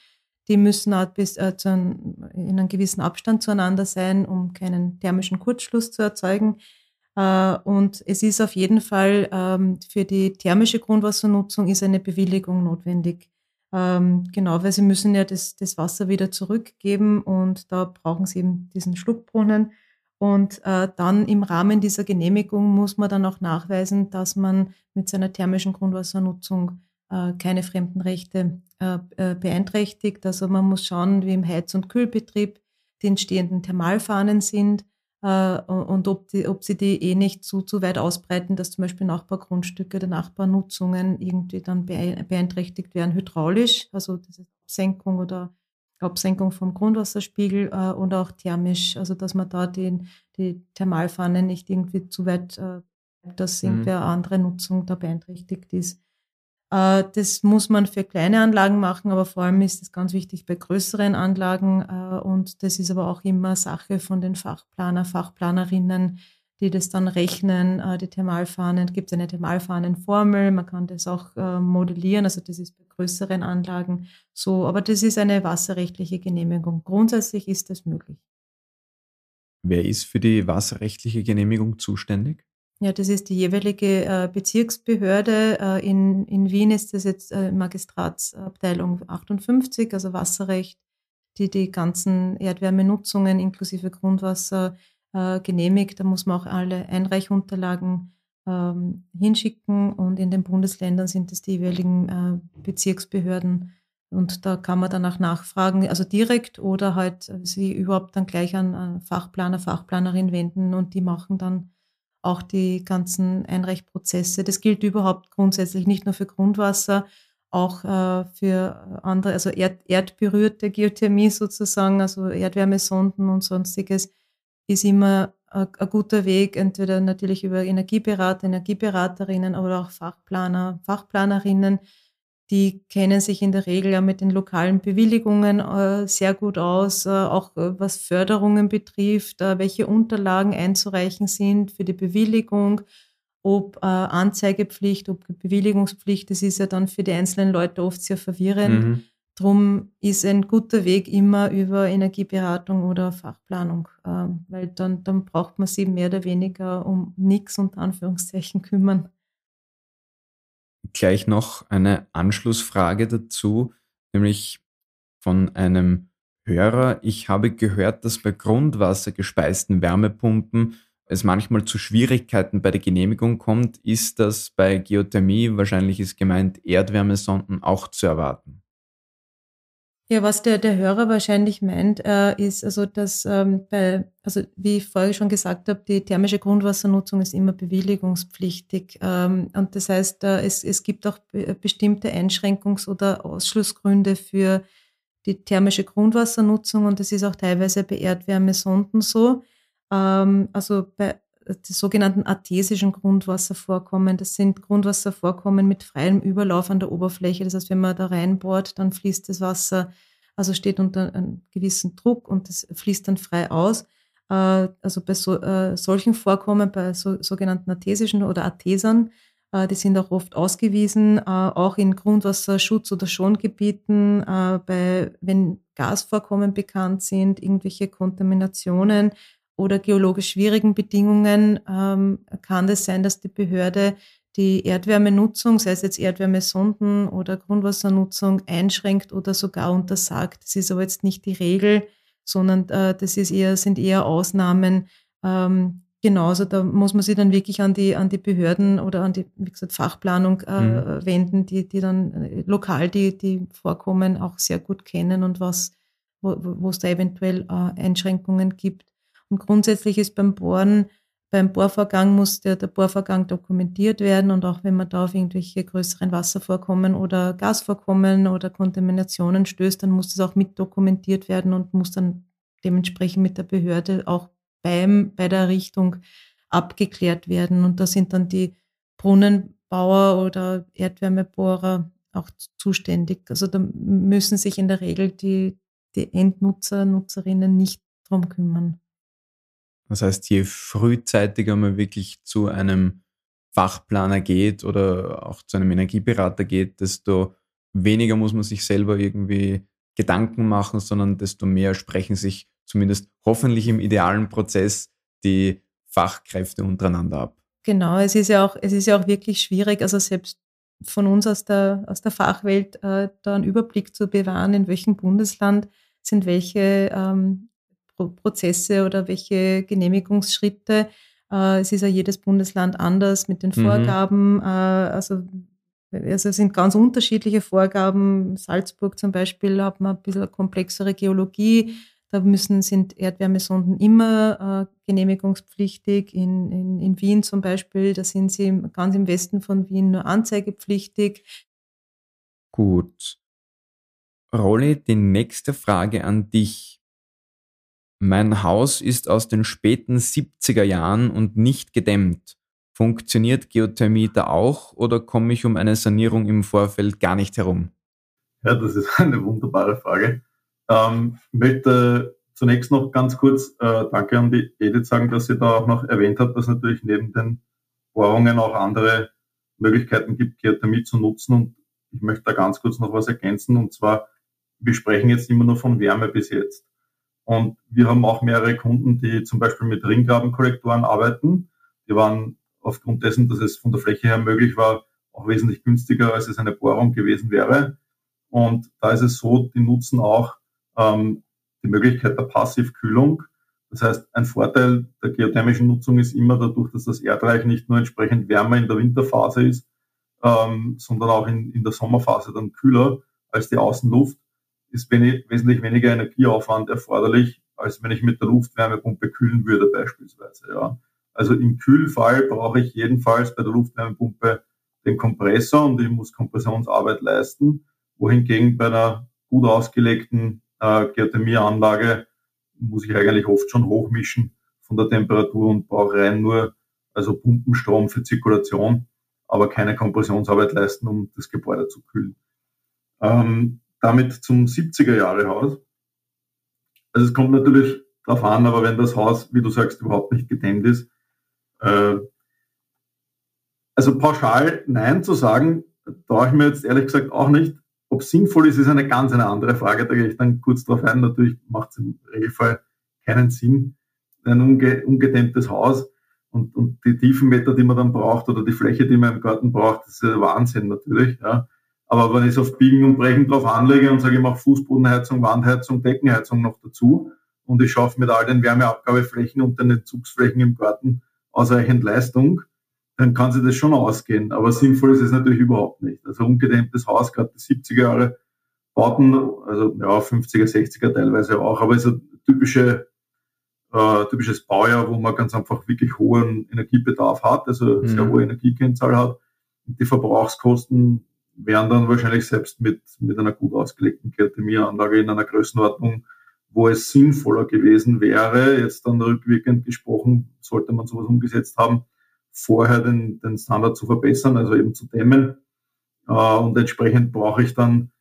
Die müssen auch bis, äh, einem, in einem gewissen Abstand zueinander sein, um keinen thermischen Kurzschluss zu erzeugen. Äh, und es ist auf jeden Fall ähm, für die thermische Grundwassernutzung ist eine Bewilligung notwendig. Ähm, genau, weil sie müssen ja das, das Wasser wieder zurückgeben und da brauchen sie eben diesen Schluckbrunnen. Und äh, dann im Rahmen dieser Genehmigung muss man dann auch nachweisen, dass man mit seiner thermischen Grundwassernutzung äh, keine fremden Rechte beeinträchtigt. Also man muss schauen, wie im Heiz- und Kühlbetrieb die entstehenden Thermalfahnen sind äh, und ob, die, ob sie die eh nicht zu, zu weit ausbreiten, dass zum Beispiel Nachbargrundstücke oder Nachbarnutzungen irgendwie dann beeinträchtigt werden, hydraulisch, also diese Absenkung oder Absenkung vom Grundwasserspiegel äh, und auch thermisch, also dass man da den, die Thermalpfanne nicht irgendwie zu weit, äh, dass mhm. irgendwer andere Nutzung da beeinträchtigt ist. Äh, das muss man für kleine Anlagen machen, aber vor allem ist es ganz wichtig bei größeren Anlagen. Äh, und das ist aber auch immer Sache von den Fachplaner, Fachplanerinnen, die das dann rechnen, äh, die Thermalfahnen. Gibt es eine Thermalfahnenformel, man kann das auch modellieren, also das ist bei größeren Anlagen so, aber das ist eine wasserrechtliche Genehmigung. Grundsätzlich ist das möglich. Wer ist für die wasserrechtliche Genehmigung zuständig? Ja, das ist die jeweilige äh, Bezirksbehörde. Äh, in, in Wien ist das jetzt äh, Magistratsabteilung 58, also Wasserrecht, die die ganzen Erdwärmenutzungen inklusive Grundwasser äh, genehmigt. Da muss man auch alle Einreichunterlagen ähm, hinschicken und in den Bundesländern sind es die jeweiligen äh, Bezirksbehörden und da kann man danach nachfragen, also direkt oder halt sie überhaupt dann gleich an Fachplaner, Fachplanerin wenden und die machen dann auch die ganzen Einreichprozesse. Das gilt überhaupt grundsätzlich nicht nur für Grundwasser, auch äh, für andere, also erd, erdberührte Geothermie sozusagen, also Erdwärmesonden und sonstiges, ist immer ein, guter Weg, entweder natürlich über Energieberater, Energieberaterinnen oder auch Fachplaner, Fachplanerinnen, die kennen sich in der Regel ja mit den lokalen Bewilligungen äh, sehr gut aus, äh, auch äh, was Förderungen betrifft, äh, welche Unterlagen einzureichen sind für die Bewilligung, ob äh, Anzeigepflicht, ob Bewilligungspflicht, das ist ja dann für die einzelnen Leute oft sehr verwirrend. Mhm. Drum ist ein guter Weg immer über Energieberatung oder Fachplanung, äh, weil dann, dann braucht man sich mehr oder weniger um nichts unter Anführungszeichen kümmern gleich noch eine Anschlussfrage dazu, nämlich von einem Hörer. Ich habe gehört, dass bei grundwassergespeisten Wärmepumpen es manchmal zu Schwierigkeiten bei der Genehmigung kommt. Ist das bei Geothermie, wahrscheinlich ist gemeint Erdwärmesonden, auch zu erwarten? Ja, was der, der Hörer wahrscheinlich meint, äh, ist also, dass ähm, bei, also wie ich vorher schon gesagt habe, die thermische Grundwassernutzung ist immer bewilligungspflichtig. Ähm, und das heißt, äh, es, es gibt auch be bestimmte Einschränkungs- oder Ausschlussgründe für die thermische Grundwassernutzung und das ist auch teilweise bei Erdwärmesonden so. Ähm, also bei die sogenannten artesischen Grundwasservorkommen. Das sind Grundwasservorkommen mit freiem Überlauf an der Oberfläche. Das heißt, wenn man da reinbohrt, dann fließt das Wasser, also steht unter einem gewissen Druck und das fließt dann frei aus. Äh, also bei so, äh, solchen Vorkommen, bei so, sogenannten artesischen oder Artesern, äh, die sind auch oft ausgewiesen, auch in Grundwasserschutz- oder Schongebieten, bei, wenn Gasvorkommen bekannt sind, irgendwelche Kontaminationen, oder geologisch schwierigen Bedingungen ähm, kann es sein, dass die Behörde die Erdwärmenutzung, sei es jetzt Erdwärmesonden oder Grundwassernutzung, einschränkt oder sogar untersagt. Das ist aber jetzt nicht die Regel, sondern äh, das ist eher, sind eher Ausnahmen. Ähm, genauso, da muss man sich dann wirklich an die, an die Behörden oder an die, wie gesagt, Fachplanung äh, mhm. wenden, die, die dann äh, lokal die, die Vorkommen auch sehr gut kennen und was, wo es da eventuell äh, Einschränkungen gibt. Und grundsätzlich ist beim Bohren, beim Bohrvorgang muss der, der Bohrvorgang dokumentiert werden und auch wenn man da auf irgendwelche größeren Wasservorkommen oder Gasvorkommen oder Kontaminationen stößt, dann muss das auch mit dokumentiert werden und muss dann dementsprechend mit der Behörde auch beim, bei der Errichtung abgeklärt werden. Und da sind dann die Brunnenbauer oder Erdwärmebohrer auch zuständig. Also da müssen sich in der Regel die, die Endnutzer, Nutzerinnen nicht drum kümmern. Das heißt, je frühzeitiger man wirklich zu einem Fachplaner geht oder auch zu einem Energieberater geht, desto weniger muss man sich selber irgendwie Gedanken machen, sondern desto mehr sprechen sich zumindest hoffentlich im idealen Prozess die Fachkräfte untereinander ab. Genau, es ist ja auch, es ist ja auch wirklich schwierig, also selbst von uns aus der, aus der Fachwelt äh, da einen Überblick zu bewahren, in welchem Bundesland sind welche ähm, Prozesse oder welche Genehmigungsschritte. Äh, es ist ja jedes Bundesland anders mit den mhm. Vorgaben. Mhm. Äh, also, also es sind ganz unterschiedliche Vorgaben. Salzburg zum Beispiel hat man ein bisschen komplexere Geologie. Da müssen, sind Erdwärmesonden immer äh, genehmigungspflichtig. In, in, in Wien zum Beispiel, da sind sie ganz im Westen von Wien nur anzeigepflichtig. Gut. Rolli, die nächste Frage an dich. Mein Haus ist aus den späten 70er Jahren und nicht gedämmt. Funktioniert Geothermie da auch oder komme ich um eine Sanierung im Vorfeld gar nicht herum? Ja, das ist eine wunderbare Frage. Ähm, ich möchte zunächst noch ganz kurz äh, Danke an die Edith sagen, dass sie da auch noch erwähnt hat, dass natürlich neben den Bohrungen auch andere Möglichkeiten gibt, Geothermie zu nutzen. Und ich möchte da ganz kurz noch was ergänzen. Und zwar, wir sprechen jetzt immer nur von Wärme bis jetzt. Und wir haben auch mehrere Kunden, die zum Beispiel mit Ringgrabenkollektoren arbeiten. Die waren aufgrund dessen, dass es von der Fläche her möglich war, auch wesentlich günstiger, als es eine Bohrung gewesen wäre. Und da ist es so, die nutzen auch ähm, die Möglichkeit der Passivkühlung. Das heißt, ein Vorteil der geothermischen Nutzung ist immer dadurch, dass das Erdreich nicht nur entsprechend wärmer in der Winterphase ist, ähm, sondern auch in, in der Sommerphase dann kühler als die Außenluft, ist wesentlich weniger Energieaufwand erforderlich, als wenn ich mit der Luftwärmepumpe kühlen würde beispielsweise. Ja. Also im Kühlfall brauche ich jedenfalls bei der Luftwärmepumpe den Kompressor und ich muss Kompressionsarbeit leisten, wohingegen bei einer gut ausgelegten äh, Geothermieanlage muss ich eigentlich oft schon hochmischen von der Temperatur und brauche rein nur also Pumpenstrom für Zirkulation, aber keine Kompressionsarbeit leisten, um das Gebäude zu kühlen. Ähm, damit zum 70er Jahre Haus. Also es kommt natürlich darauf an, aber wenn das Haus, wie du sagst, überhaupt nicht gedämmt ist, äh, also pauschal Nein zu sagen, traue ich mir jetzt ehrlich gesagt auch nicht. Ob sinnvoll ist, ist eine ganz eine andere Frage. Da gehe ich dann kurz drauf ein. Natürlich macht es im Regelfall keinen Sinn. Ein unge ungedämmtes Haus und, und die Tiefenmeter, die man dann braucht oder die Fläche, die man im Garten braucht, ist Wahnsinn natürlich. Ja. Aber wenn ich es auf Biegen und Brechen drauf anlege und sage, ich mache Fußbodenheizung, Wandheizung, Deckenheizung noch dazu und ich schaffe mit all den Wärmeabgabeflächen und den Entzugsflächen im Garten ausreichend Leistung, dann kann sich das schon ausgehen. Aber sinnvoll ist es natürlich überhaupt nicht. Also ungedämmtes Haus, gerade die 70er Jahre Bauten, also ja, 50er, 60er teilweise auch, aber es ist ein typische, äh, typisches Baujahr, wo man ganz einfach wirklich hohen Energiebedarf hat, also mhm. sehr hohe Energiekennzahl hat. Und die Verbrauchskosten wären dann wahrscheinlich selbst mit, mit einer gut ausgelegten Geothermieanlage in einer Größenordnung, wo es sinnvoller gewesen wäre, jetzt dann rückwirkend gesprochen, sollte man sowas umgesetzt haben, vorher den, den Standard zu verbessern, also eben zu dämmen. Äh, und entsprechend brauche ich dann,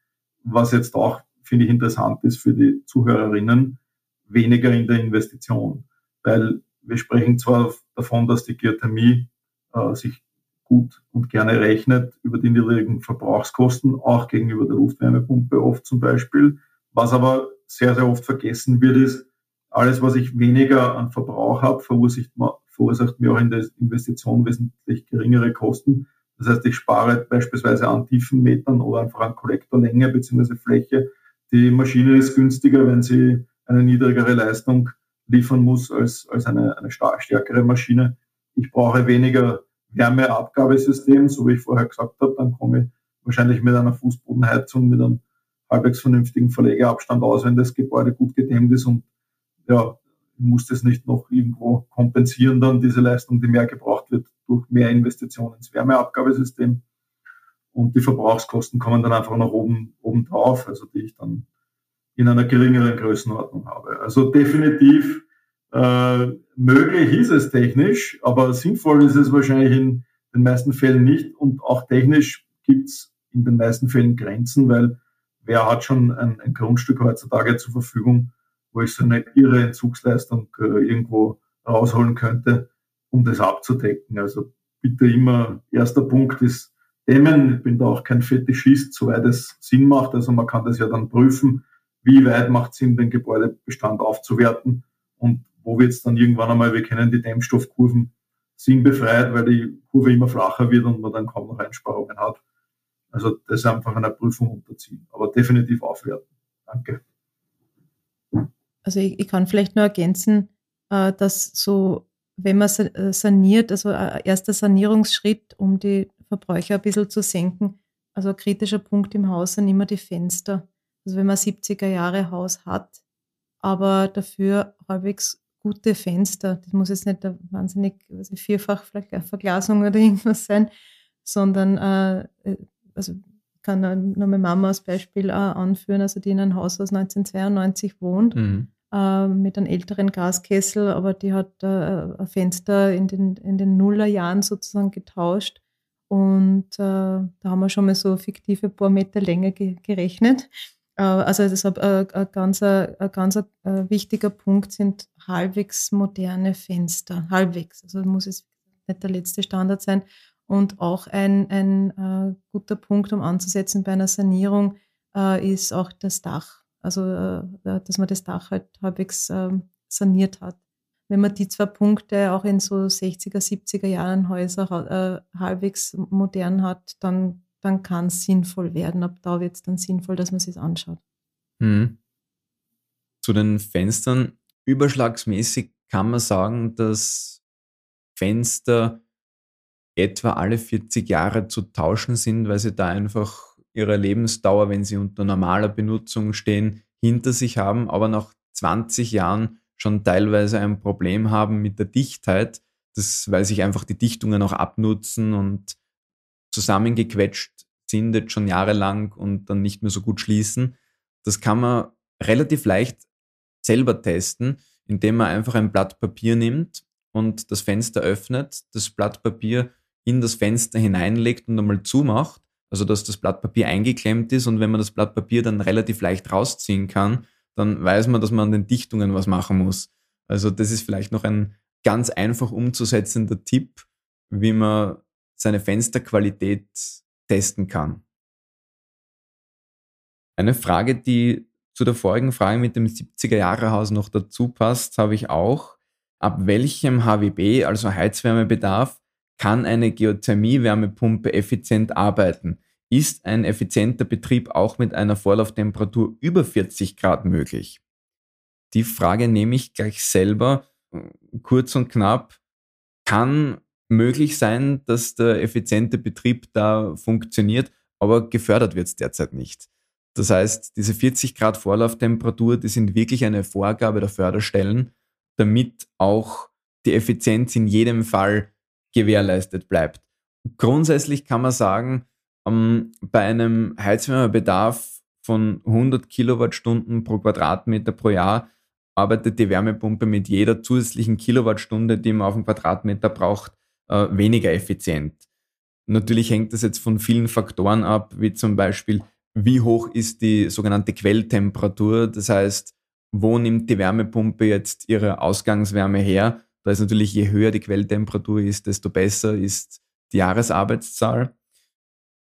was jetzt auch, finde ich, interessant ist für die Zuhörerinnen, weniger in der Investition. Weil wir sprechen zwar davon, dass die Geothermie äh, sich gut und gerne rechnet über die niedrigen Verbrauchskosten, auch gegenüber der Luftwärmepumpe oft zum Beispiel. Was aber sehr, sehr oft vergessen wird, ist, alles, was ich weniger an Verbrauch habe, verursacht, verursacht mir auch in der Investition wesentlich geringere Kosten. Das heißt, ich spare beispielsweise an Tiefenmetern oder einfach an Kollektorlänge bzw. Fläche. Die Maschine ist günstiger, wenn sie eine niedrigere Leistung liefern muss als, als eine, eine stärkere Maschine. Ich brauche weniger Wärmeabgabesystem, so wie ich vorher gesagt habe, dann komme ich wahrscheinlich mit einer Fußbodenheizung, mit einem halbwegs vernünftigen Verlegeabstand aus, wenn das Gebäude gut gedämmt ist und ja, muss das nicht noch irgendwo kompensieren, dann diese Leistung, die mehr gebraucht wird, durch mehr Investitionen ins Wärmeabgabesystem. Und die Verbrauchskosten kommen dann einfach nach oben, oben drauf, also die ich dann in einer geringeren Größenordnung habe. Also definitiv äh, möglich ist es technisch, aber sinnvoll ist es wahrscheinlich in den meisten Fällen nicht. Und auch technisch gibt es in den meisten Fällen Grenzen, weil wer hat schon ein, ein Grundstück heutzutage zur Verfügung, wo ich so eine irre Entzugsleistung äh, irgendwo rausholen könnte, um das abzudecken. Also bitte immer, erster Punkt ist dämmen. Ich bin da auch kein Fetischist, soweit es Sinn macht. Also man kann das ja dann prüfen, wie weit macht Sinn, den Gebäudebestand aufzuwerten und wo wird es dann irgendwann einmal, wir kennen die Dämmstoffkurven, sinnbefreit, weil die Kurve immer flacher wird und man dann kaum noch Einsparungen hat. Also das einfach einer Prüfung unterziehen, aber definitiv aufwerten. Danke. Also ich, ich kann vielleicht nur ergänzen, äh, dass so, wenn man äh, saniert, also ein erster Sanierungsschritt, um die Verbräuche ein bisschen zu senken, also ein kritischer Punkt im Haus sind immer die Fenster. Also wenn man 70er Jahre Haus hat, aber dafür halbwegs gute Fenster, das muss jetzt nicht eine wahnsinnig also Vierfachverglasung oder irgendwas sein, sondern äh, also kann nur meine Mama als Beispiel äh, anführen, also die in einem Haus aus 1992 wohnt. Mhm äh, mit einem älteren Gaskessel, aber die hat äh, ein Fenster in den, in den Nullerjahren sozusagen getauscht. Und äh, da haben wir schon mal so fiktive paar Meter Länge ge gerechnet. Äh, also deshalb äh, ein ganz, ein ganz äh, wichtiger Punkt sind halbwegs moderne Fenster. Halbwegs. Also muss es nicht der letzte Standard sein. Und auch ein, ein äh, guter Punkt, um anzusetzen bei einer Sanierung, äh, ist auch das Dach. Also, äh, dass man das Dach halt halbwegs ähm, saniert hat. Wenn man die zwei Punkte auch in so 60er, 70er Jahren Häuser halbwegs modern hat, dann dann kann es sinnvoll werden. Ab da wird es dann sinnvoll, dass man sich anschaut. Hm. Zu den Fenstern. Überschlagsmäßig kann man sagen, dass Fenster etwa alle 40 Jahre zu tauschen sind, weil sie da einfach ihre Lebensdauer, wenn sie unter normaler Benutzung stehen, hinter sich haben, aber nach 20 Jahren schon teilweise ein Problem haben mit der Dichtheit, das, weil sich einfach die Dichtungen auch abnutzen und zusammengequetscht sind jetzt schon jahrelang und dann nicht mehr so gut schließen. Das kann man relativ leicht selber testen, indem man einfach ein Blatt Papier nimmt und das Fenster öffnet, das Blatt Papier in das Fenster hineinlegt und einmal zumacht, also dass das Blatt Papier eingeklemmt ist und wenn man das Blatt Papier dann relativ leicht rausziehen kann, dann weiß man, dass man an den Dichtungen was machen muss. Also das ist vielleicht noch ein ganz einfach umzusetzender Tipp, wie man seine Fensterqualität testen kann. Eine Frage, die zu der vorigen Frage mit dem 70er-Jahre-Haus noch dazu passt, habe ich auch. Ab welchem HWB, also Heizwärmebedarf, kann eine Geothermie-Wärmepumpe effizient arbeiten? Ist ein effizienter Betrieb auch mit einer Vorlauftemperatur über 40 Grad möglich? Die Frage nehme ich gleich selber kurz und knapp. Kann möglich sein, dass der effiziente Betrieb da funktioniert, aber gefördert wird es derzeit nicht. Das heißt, diese 40 Grad Vorlauftemperatur, die sind wirklich eine Vorgabe der Förderstellen, damit auch die Effizienz in jedem Fall gewährleistet bleibt. Grundsätzlich kann man sagen, ähm, bei einem Heizwärmebedarf von 100 Kilowattstunden pro Quadratmeter pro Jahr arbeitet die Wärmepumpe mit jeder zusätzlichen Kilowattstunde, die man auf dem Quadratmeter braucht, äh, weniger effizient. Natürlich hängt das jetzt von vielen Faktoren ab, wie zum Beispiel, wie hoch ist die sogenannte Quelltemperatur. Das heißt, wo nimmt die Wärmepumpe jetzt ihre Ausgangswärme her? Da ist natürlich, je höher die Quelltemperatur ist, desto besser ist die Jahresarbeitszahl.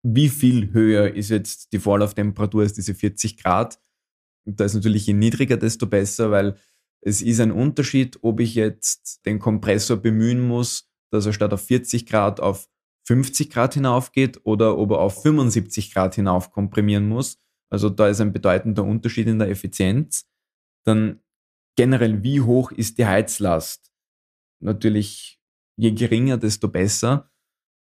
Wie viel höher ist jetzt die Vorlauftemperatur als diese 40 Grad? da ist natürlich je niedriger, desto besser, weil es ist ein Unterschied, ob ich jetzt den Kompressor bemühen muss, dass er statt auf 40 Grad auf 50 Grad hinaufgeht oder ob er auf 75 Grad hinauf komprimieren muss. Also da ist ein bedeutender Unterschied in der Effizienz. Dann generell, wie hoch ist die Heizlast? Natürlich, je geringer, desto besser.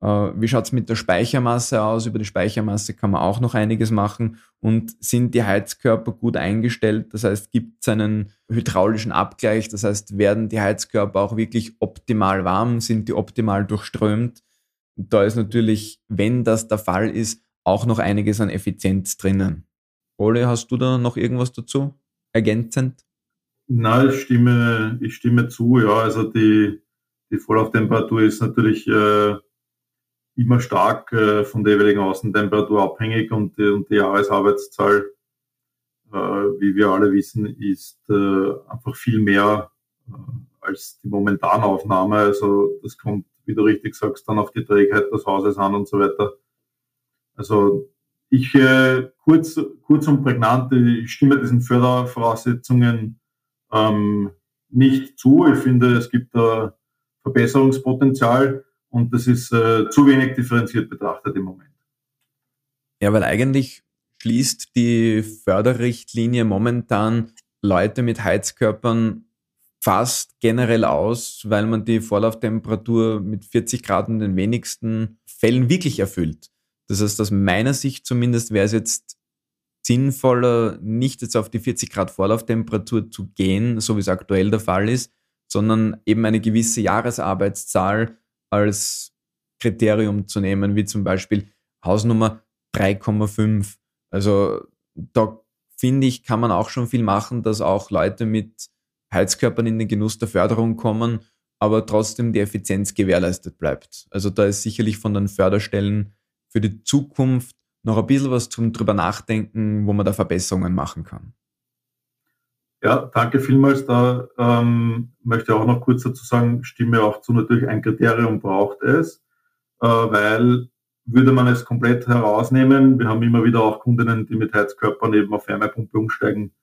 Äh, wie schaut es mit der Speichermasse aus? Über die Speichermasse kann man auch noch einiges machen. Und sind die Heizkörper gut eingestellt? Das heißt, gibt es einen hydraulischen Abgleich? Das heißt, werden die Heizkörper auch wirklich optimal warm? Sind die optimal durchströmt? Da ist natürlich, wenn das der Fall ist, auch noch einiges an Effizienz drinnen. Ole, hast du da noch irgendwas dazu? Ergänzend? Nein, ich stimme, ich stimme zu. Ja, also die, die Vorlauftemperatur ist natürlich äh, immer stark äh, von der jeweiligen Außentemperatur abhängig und die, und die Jahresarbeitszahl, äh, wie wir alle wissen, ist äh, einfach viel mehr äh, als die momentane Aufnahme. Also das kommt, wie du richtig sagst, dann auf die Trägheit des Hauses an und so weiter. Also ich äh, kurz, kurz und prägnant, ich stimme diesen Fördervoraussetzungen ähm, nicht zu. Ich finde, es gibt da Verbesserungspotenzial. Und das ist äh, zu wenig differenziert betrachtet im Moment. Ja, weil eigentlich schließt die Förderrichtlinie momentan Leute mit Heizkörpern fast generell aus, weil man die Vorlauftemperatur mit 40 Grad in den wenigsten Fällen wirklich erfüllt. Das heißt, aus meiner Sicht zumindest wäre es jetzt sinnvoller, nicht jetzt auf die 40 Grad Vorlauftemperatur zu gehen, so wie es aktuell der Fall ist, sondern eben eine gewisse Jahresarbeitszahl als Kriterium zu nehmen, wie zum Beispiel Hausnummer 3,5. Also da finde ich, kann man auch schon viel machen, dass auch Leute mit Heizkörpern in den Genuss der Förderung kommen, aber trotzdem die Effizienz gewährleistet bleibt. Also da ist sicherlich von den Förderstellen für die Zukunft noch ein bisschen was zum drüber nachdenken, wo man da Verbesserungen machen kann. Ja, danke vielmals. Da ähm, möchte ich auch noch kurz dazu sagen, stimme auch zu, natürlich ein Kriterium braucht es, äh, weil würde man es komplett herausnehmen, wir haben immer wieder auch Kundinnen, die mit Heizkörpern eben auf Wärmepumpe umsteigen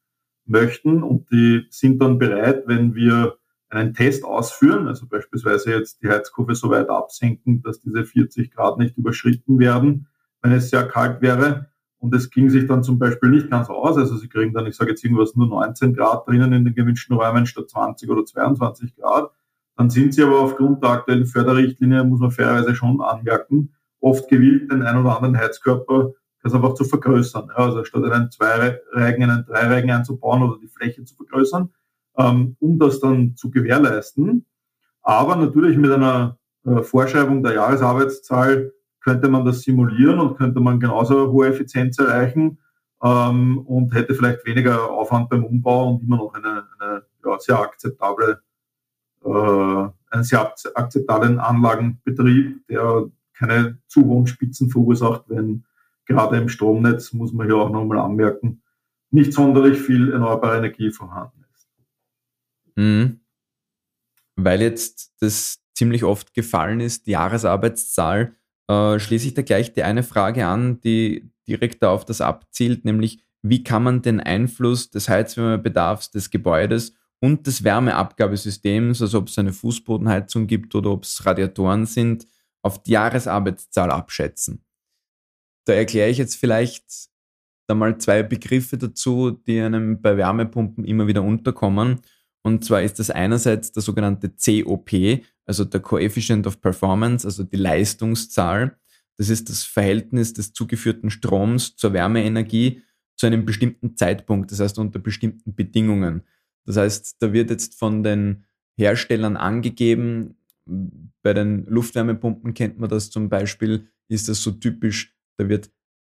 möchten und die sind dann bereit, wenn wir einen Test ausführen, also beispielsweise jetzt die Heizkurve so weit absenken, dass diese 40 Grad nicht überschritten werden, wenn es sehr kalt wäre. Und es ging sich dann zum Beispiel nicht ganz aus. Also sie kriegen dann, ich sage jetzt irgendwas, nur 19 Grad drinnen in den gewünschten Räumen statt 20 oder 22 Grad. Dann sind sie aber aufgrund der aktuellen Förderrichtlinie, muss man fairerweise schon anmerken, oft gewillt, den einen oder anderen Heizkörper das einfach zu vergrößern. Also statt einen Zweireigen einen Dreireigen einzubauen oder die Fläche zu vergrößern, ähm, um das dann zu gewährleisten. Aber natürlich mit einer äh, Vorschreibung der Jahresarbeitszahl könnte man das simulieren und könnte man genauso hohe Effizienz erreichen ähm, und hätte vielleicht weniger Aufwand beim Umbau und immer noch eine, eine ja, sehr akzeptable, äh, einen sehr akzeptablen Anlagenbetrieb, der keine zu hohen Spitzen verursacht, wenn gerade im Stromnetz, muss man hier auch nochmal anmerken, nicht sonderlich viel erneuerbare Energie vorhanden ist. Mhm. Weil jetzt das ziemlich oft gefallen ist, die Jahresarbeitszahl, äh, schließe ich da gleich die eine Frage an, die direkt auf das abzielt, nämlich wie kann man den Einfluss des Heizwärmebedarfs des Gebäudes und des Wärmeabgabesystems, also ob es eine Fußbodenheizung gibt oder ob es Radiatoren sind, auf die Jahresarbeitszahl abschätzen. Da erkläre ich jetzt vielleicht da mal zwei Begriffe dazu, die einem bei Wärmepumpen immer wieder unterkommen. Und zwar ist das einerseits der sogenannte COP, also der Coefficient of Performance, also die Leistungszahl. Das ist das Verhältnis des zugeführten Stroms zur Wärmeenergie zu einem bestimmten Zeitpunkt, das heißt unter bestimmten Bedingungen. Das heißt, da wird jetzt von den Herstellern angegeben, bei den Luftwärmepumpen kennt man das zum Beispiel, ist das so typisch, da wird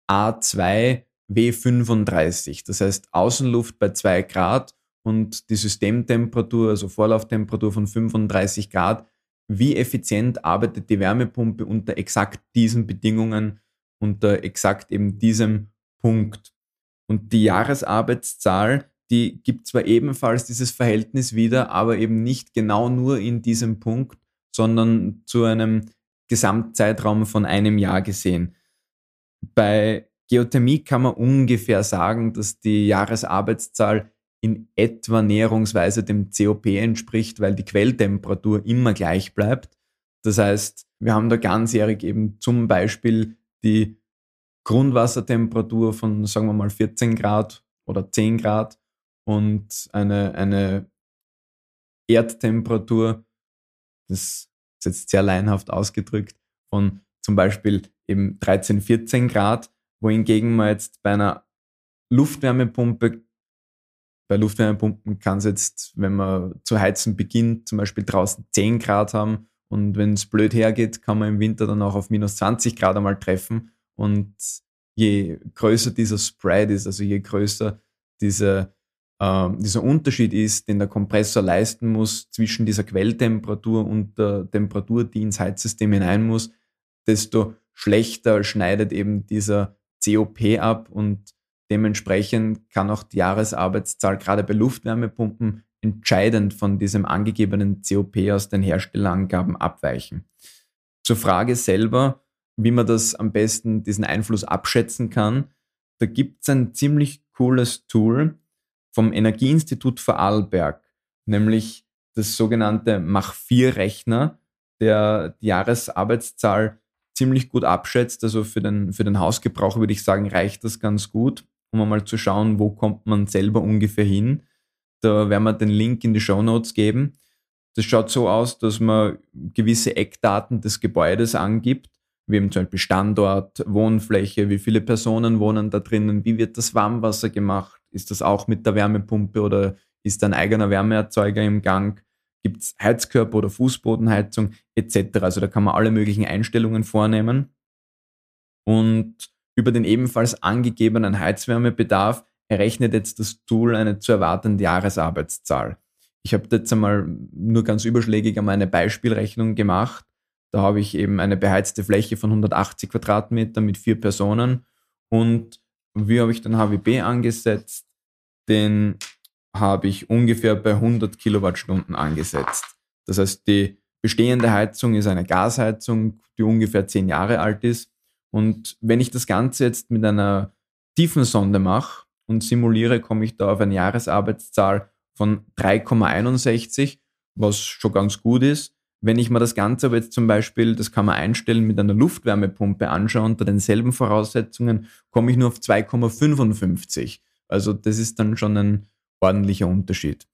A2 W35, das heißt Außenluft bei 2 Grad und die Systemtemperatur, also Vorlauftemperatur von 35 Grad. Wie effizient arbeitet die Wärmepumpe unter exakt diesen Bedingungen, unter exakt eben diesem Punkt? Und die Jahresarbeitszahl, die gibt zwar ebenfalls dieses Verhältnis wieder, aber eben nicht genau nur in diesem Punkt, sondern zu einem Gesamtzeitraum von einem Jahr gesehen. Bei Geothermie kann man ungefähr sagen, dass die Jahresarbeitszahl in etwa näherungsweise dem COP entspricht, weil die Quelltemperatur immer gleich bleibt. Das heißt, wir haben da ganzjährig eben zum Beispiel die Grundwassertemperatur von, sagen wir mal, 14 Grad oder 10 Grad und eine, eine Erdtemperatur, das ist jetzt sehr leinhaft ausgedrückt, von zum Beispiel eben 13, 14 Grad, wohingegen man jetzt bei einer Luftwärmepumpe, bei Luftwärmepumpen kann es jetzt, wenn man zu heizen beginnt, zum Beispiel draußen 10 Grad haben und wenn es blöd hergeht, kann man im Winter dann auch auf minus 20 Grad einmal treffen. Und je größer dieser Spread ist, also je größer diese äh, dieser Unterschied ist, den der Kompressor leisten muss zwischen dieser Quelltemperatur und der Temperatur, die ins Heizsystem hinein muss, desto schlechter schneidet eben dieser COP ab und dementsprechend kann auch die Jahresarbeitszahl gerade bei Luftwärmepumpen entscheidend von diesem angegebenen COP aus den Herstellerangaben abweichen. Zur Frage selber, wie man das am besten, diesen Einfluss abschätzen kann, da gibt es ein ziemlich cooles Tool, vom Energieinstitut Vorarlberg, nämlich das sogenannte Mach-4-Rechner, der die Jahresarbeitszahl ziemlich gut abschätzt. Also für den, für den Hausgebrauch würde ich sagen, reicht das ganz gut, um einmal zu schauen, wo kommt man selber ungefähr hin. Da werden wir den Link in die Show Notes geben. Das schaut so aus, dass man gewisse Eckdaten des Gebäudes angibt, wie eben zum Beispiel Standort, Wohnfläche, wie viele Personen wohnen da drinnen, wie wird das Warmwasser gemacht, ist das auch mit der Wärmepumpe oder ist ein eigener Wärmeerzeuger im Gang? Gibt es Heizkörper oder Fußbodenheizung etc. Also da kann man alle möglichen Einstellungen vornehmen. Und über den ebenfalls angegebenen Heizwärmebedarf errechnet jetzt das Tool eine zu erwartende Jahresarbeitszahl. Ich habe jetzt einmal nur ganz überschlägig einmal eine Beispielrechnung gemacht. Da habe ich eben eine beheizte Fläche von 180 Quadratmeter mit vier Personen Und wie habe ich den HWB angesetzt? Den habe ich ungefähr bei 100 Kilowattstunden angesetzt. Das heißt, die bestehende Heizung ist eine Gasheizung, die ungefähr zehn Jahre alt ist. Und wenn ich das Ganze jetzt mit einer Tiefensonde mache und simuliere, komme ich da auf eine Jahresarbeitszahl von 3,61, was schon ganz gut ist. Wenn ich mir das Ganze aber jetzt zum Beispiel, das kann man einstellen, mit einer Luftwärmepumpe anschaue, unter denselben Voraussetzungen, komme ich nur auf 2,55. Also das ist dann schon ein ordentlicher Unterschied.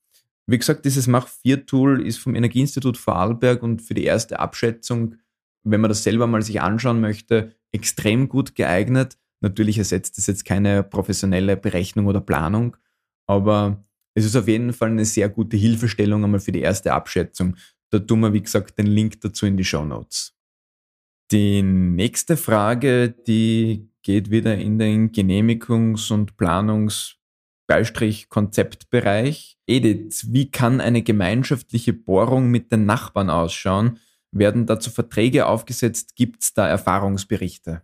Wie gesagt, dieses Mach 4 Tool ist vom Energieinstitut Vorarlberg und für die erste Abschätzung, wenn man das selber mal sich anschauen möchte, extrem gut geeignet. Natürlich ersetzt es jetzt keine professionelle Berechnung oder Planung, aber es ist auf jeden Fall eine sehr gute Hilfestellung einmal für die erste Abschätzung. Da tun wir, wie gesagt, den Link dazu in die Show Notes. Die nächste Frage, die geht wieder in den Genehmigungs- und Planungs- Beistrich Konzeptbereich. Edith, wie kann eine gemeinschaftliche Bohrung mit den Nachbarn ausschauen? Werden dazu Verträge aufgesetzt? Gibt es da Erfahrungsberichte?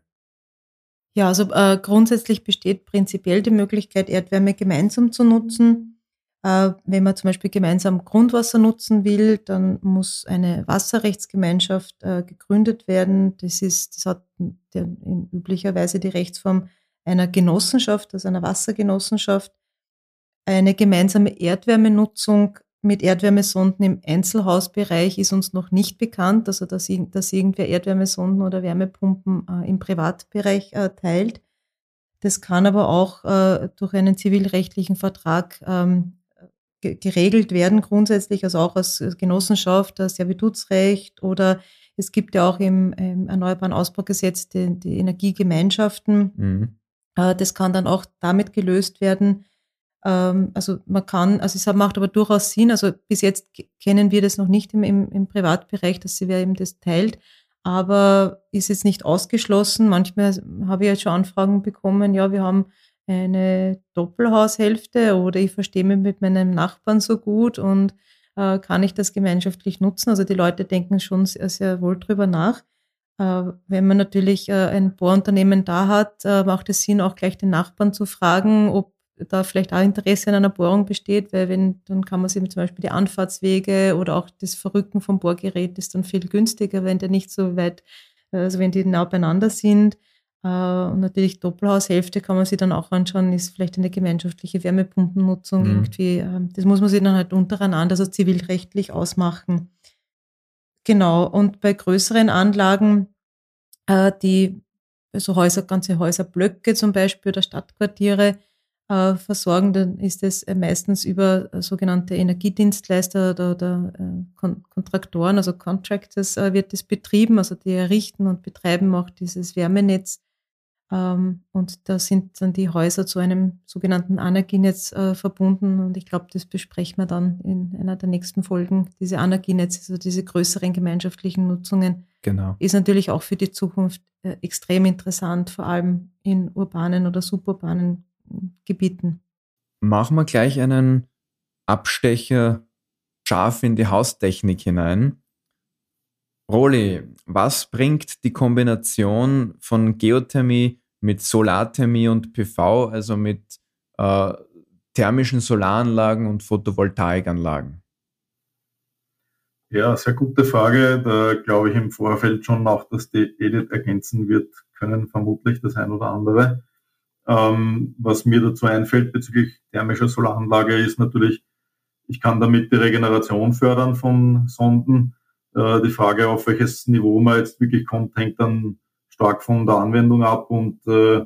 Ja, also äh, grundsätzlich besteht prinzipiell die Möglichkeit, Erdwärme gemeinsam zu nutzen. Äh, wenn man zum Beispiel gemeinsam Grundwasser nutzen will, dann muss eine Wasserrechtsgemeinschaft äh, gegründet werden. Das ist, das hat der, üblicherweise die Rechtsform einer Genossenschaft, also einer Wassergenossenschaft. Eine gemeinsame Erdwärmenutzung mit Erdwärmesonden im Einzelhausbereich ist uns noch nicht bekannt, also dass, dass irgendwer Erdwärmesonden oder Wärmepumpen äh, im Privatbereich äh, teilt. Das kann aber auch äh, durch einen zivilrechtlichen Vertrag ähm, geregelt werden, grundsätzlich, also auch als Genossenschaft, das Servitutsrecht oder es gibt ja auch im, im Erneuerbaren Ausbaugesetz die, die Energiegemeinschaften. Mhm. Äh, das kann dann auch damit gelöst werden, also man kann, also es macht aber durchaus Sinn, also bis jetzt kennen wir das noch nicht im, im, im Privatbereich, dass sie wer eben das teilt, aber ist jetzt nicht ausgeschlossen. Manchmal habe ich ja schon Anfragen bekommen, ja, wir haben eine Doppelhaushälfte oder ich verstehe mich mit meinem Nachbarn so gut und äh, kann ich das gemeinschaftlich nutzen? Also die Leute denken schon sehr, sehr wohl drüber nach. Äh, wenn man natürlich äh, ein Bohrunternehmen da hat, äh, macht es Sinn, auch gleich den Nachbarn zu fragen, ob da vielleicht auch Interesse an einer Bohrung besteht, weil wenn, dann kann man sich zum Beispiel die Anfahrtswege oder auch das Verrücken vom Bohrgerät ist dann viel günstiger, wenn der nicht so weit, also wenn die nah beieinander sind. Äh, und natürlich Doppelhaushälfte kann man sich dann auch anschauen, ist vielleicht eine gemeinschaftliche Wärmepumpennutzung mhm. irgendwie. Ähm, das muss man sich dann halt untereinander, also zivilrechtlich ausmachen. Genau. Und bei größeren Anlagen, äh, die, also Häuser, ganze Häuserblöcke zum Beispiel oder Stadtquartiere, äh, versorgen, dann ist es äh, meistens über äh, sogenannte Energiedienstleister oder, oder Kon Kontraktoren, also Contractors wird das betrieben, also die errichten und betreiben auch dieses Wärmenetz. Ähm, und da sind dann die Häuser zu einem sogenannten Energienetz äh, verbunden und ich glaube, das besprechen wir dann in einer der nächsten Folgen. Diese Energienetze, also diese größeren gemeinschaftlichen Nutzungen, genau. ist natürlich auch für die Zukunft extrem interessant, vor allem in urbanen oder suburbanen Gebieten. Machen wir gleich einen Abstecher scharf in die Haustechnik hinein. Roli, was bringt die Kombination von Geothermie mit Solarthermie und PV, also mit äh, thermischen Solaranlagen und Photovoltaikanlagen? Ja, sehr gute Frage. Da glaube ich im Vorfeld schon auch, dass die Edith ergänzen wird können, vermutlich das ein oder andere. Ähm, was mir dazu einfällt bezüglich thermischer Solaranlage ist natürlich, ich kann damit die Regeneration fördern von Sonden. Äh, die Frage, auf welches Niveau man jetzt wirklich kommt, hängt dann stark von der Anwendung ab und äh,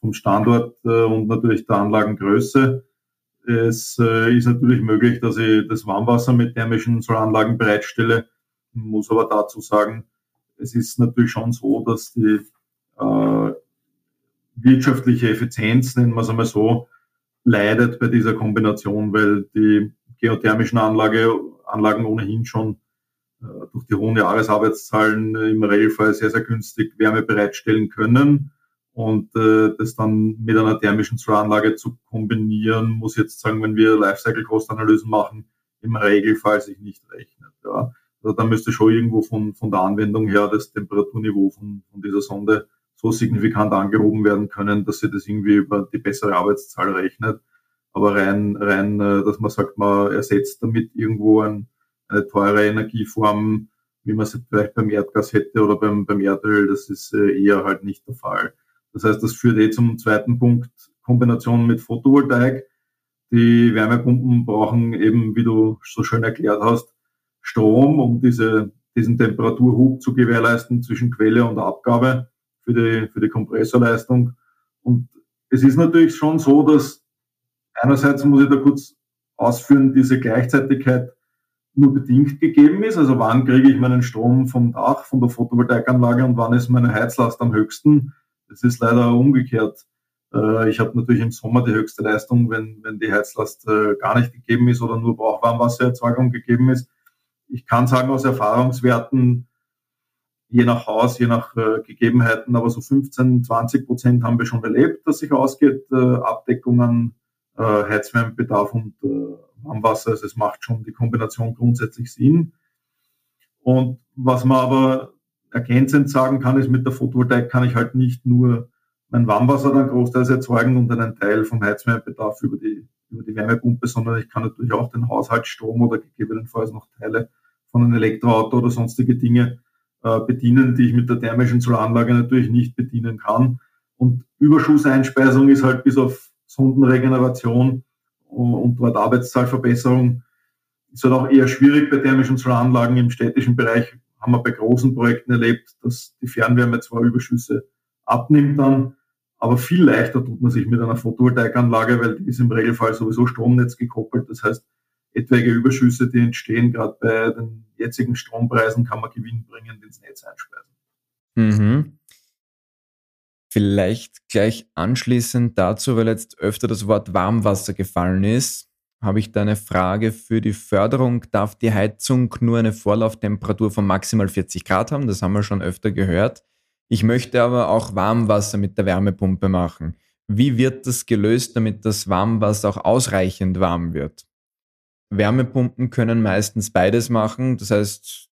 vom Standort äh, und natürlich der Anlagengröße. Es äh, ist natürlich möglich, dass ich das Warmwasser mit thermischen Solaranlagen bereitstelle, muss aber dazu sagen, es ist natürlich schon so, dass die äh, wirtschaftliche Effizienz, nennen wir es einmal so, leidet bei dieser Kombination, weil die geothermischen Anlage, Anlagen ohnehin schon äh, durch die hohen Jahresarbeitszahlen im Regelfall sehr, sehr günstig Wärme bereitstellen können. Und äh, das dann mit einer thermischen Solaranlage zu kombinieren, muss jetzt sagen, wenn wir Lifecycle-Cost-Analysen machen, im Regelfall sich nicht rechnet. Ja. Also da müsste schon irgendwo von, von der Anwendung her das Temperaturniveau von, von dieser Sonde so signifikant angehoben werden können, dass sie das irgendwie über die bessere Arbeitszahl rechnet. Aber rein, rein, äh, dass man sagt, man ersetzt damit irgendwo ein, eine teure Energieform, wie man sie vielleicht beim Erdgas hätte oder beim, beim Erdöl, das ist äh, eher halt nicht der Fall. Das heißt, das führt eh zum zweiten Punkt, Kombination mit Photovoltaik. Die Wärmepumpen brauchen eben, wie du so schön erklärt hast, Strom, um diese, diesen Temperaturhub zu gewährleisten zwischen Quelle und Abgabe für die, für die Kompressorleistung. Und es ist natürlich schon so, dass einerseits muss ich da kurz ausführen, diese Gleichzeitigkeit nur bedingt gegeben ist. Also wann kriege ich meinen Strom vom Dach, von der Photovoltaikanlage und wann ist meine Heizlast am höchsten. Das ist leider umgekehrt. Äh, ich habe natürlich im Sommer die höchste Leistung, wenn, wenn die Heizlast äh, gar nicht gegeben ist oder nur Brauchwarmwassererzeugung gegeben ist. Ich kann sagen aus Erfahrungswerten, je nach Haus, je nach äh, Gegebenheiten, aber so 15, 20 Prozent haben wir schon erlebt, dass sich ausgeht, äh, Abdeckungen, äh, Heizwärmebedarf und äh, Warmwasser. Also es macht schon die Kombination grundsätzlich Sinn. Und was man aber ergänzend sagen kann, ist, mit der Photovoltaik kann ich halt nicht nur mein Warmwasser dann großteils erzeugen und einen Teil vom Heizwärmebedarf über die, über die Wärmepumpe, sondern ich kann natürlich auch den Haushaltsstrom oder gegebenenfalls noch Teile von einem Elektroauto oder sonstige Dinge bedienen, die ich mit der thermischen Solaranlage natürlich nicht bedienen kann. Und Überschusseinspeisung ist halt bis auf Sondenregeneration und dort Arbeitszahlverbesserung ist halt auch eher schwierig bei thermischen Solaranlagen im städtischen Bereich. Haben wir bei großen Projekten erlebt, dass die Fernwärme zwar Überschüsse abnimmt dann, aber viel leichter tut man sich mit einer Photovoltaikanlage, weil die ist im Regelfall sowieso Stromnetz gekoppelt. Das heißt, etwaige Überschüsse, die entstehen, gerade bei den jetzigen Strompreisen, kann man gewinnbringend ins Netz einspeisen. Mhm. Vielleicht gleich anschließend dazu, weil jetzt öfter das Wort Warmwasser gefallen ist, habe ich da eine Frage für die Förderung. Darf die Heizung nur eine Vorlauftemperatur von maximal 40 Grad haben? Das haben wir schon öfter gehört. Ich möchte aber auch Warmwasser mit der Wärmepumpe machen. Wie wird das gelöst, damit das Warmwasser auch ausreichend warm wird? Wärmepumpen können meistens beides machen. Das heißt,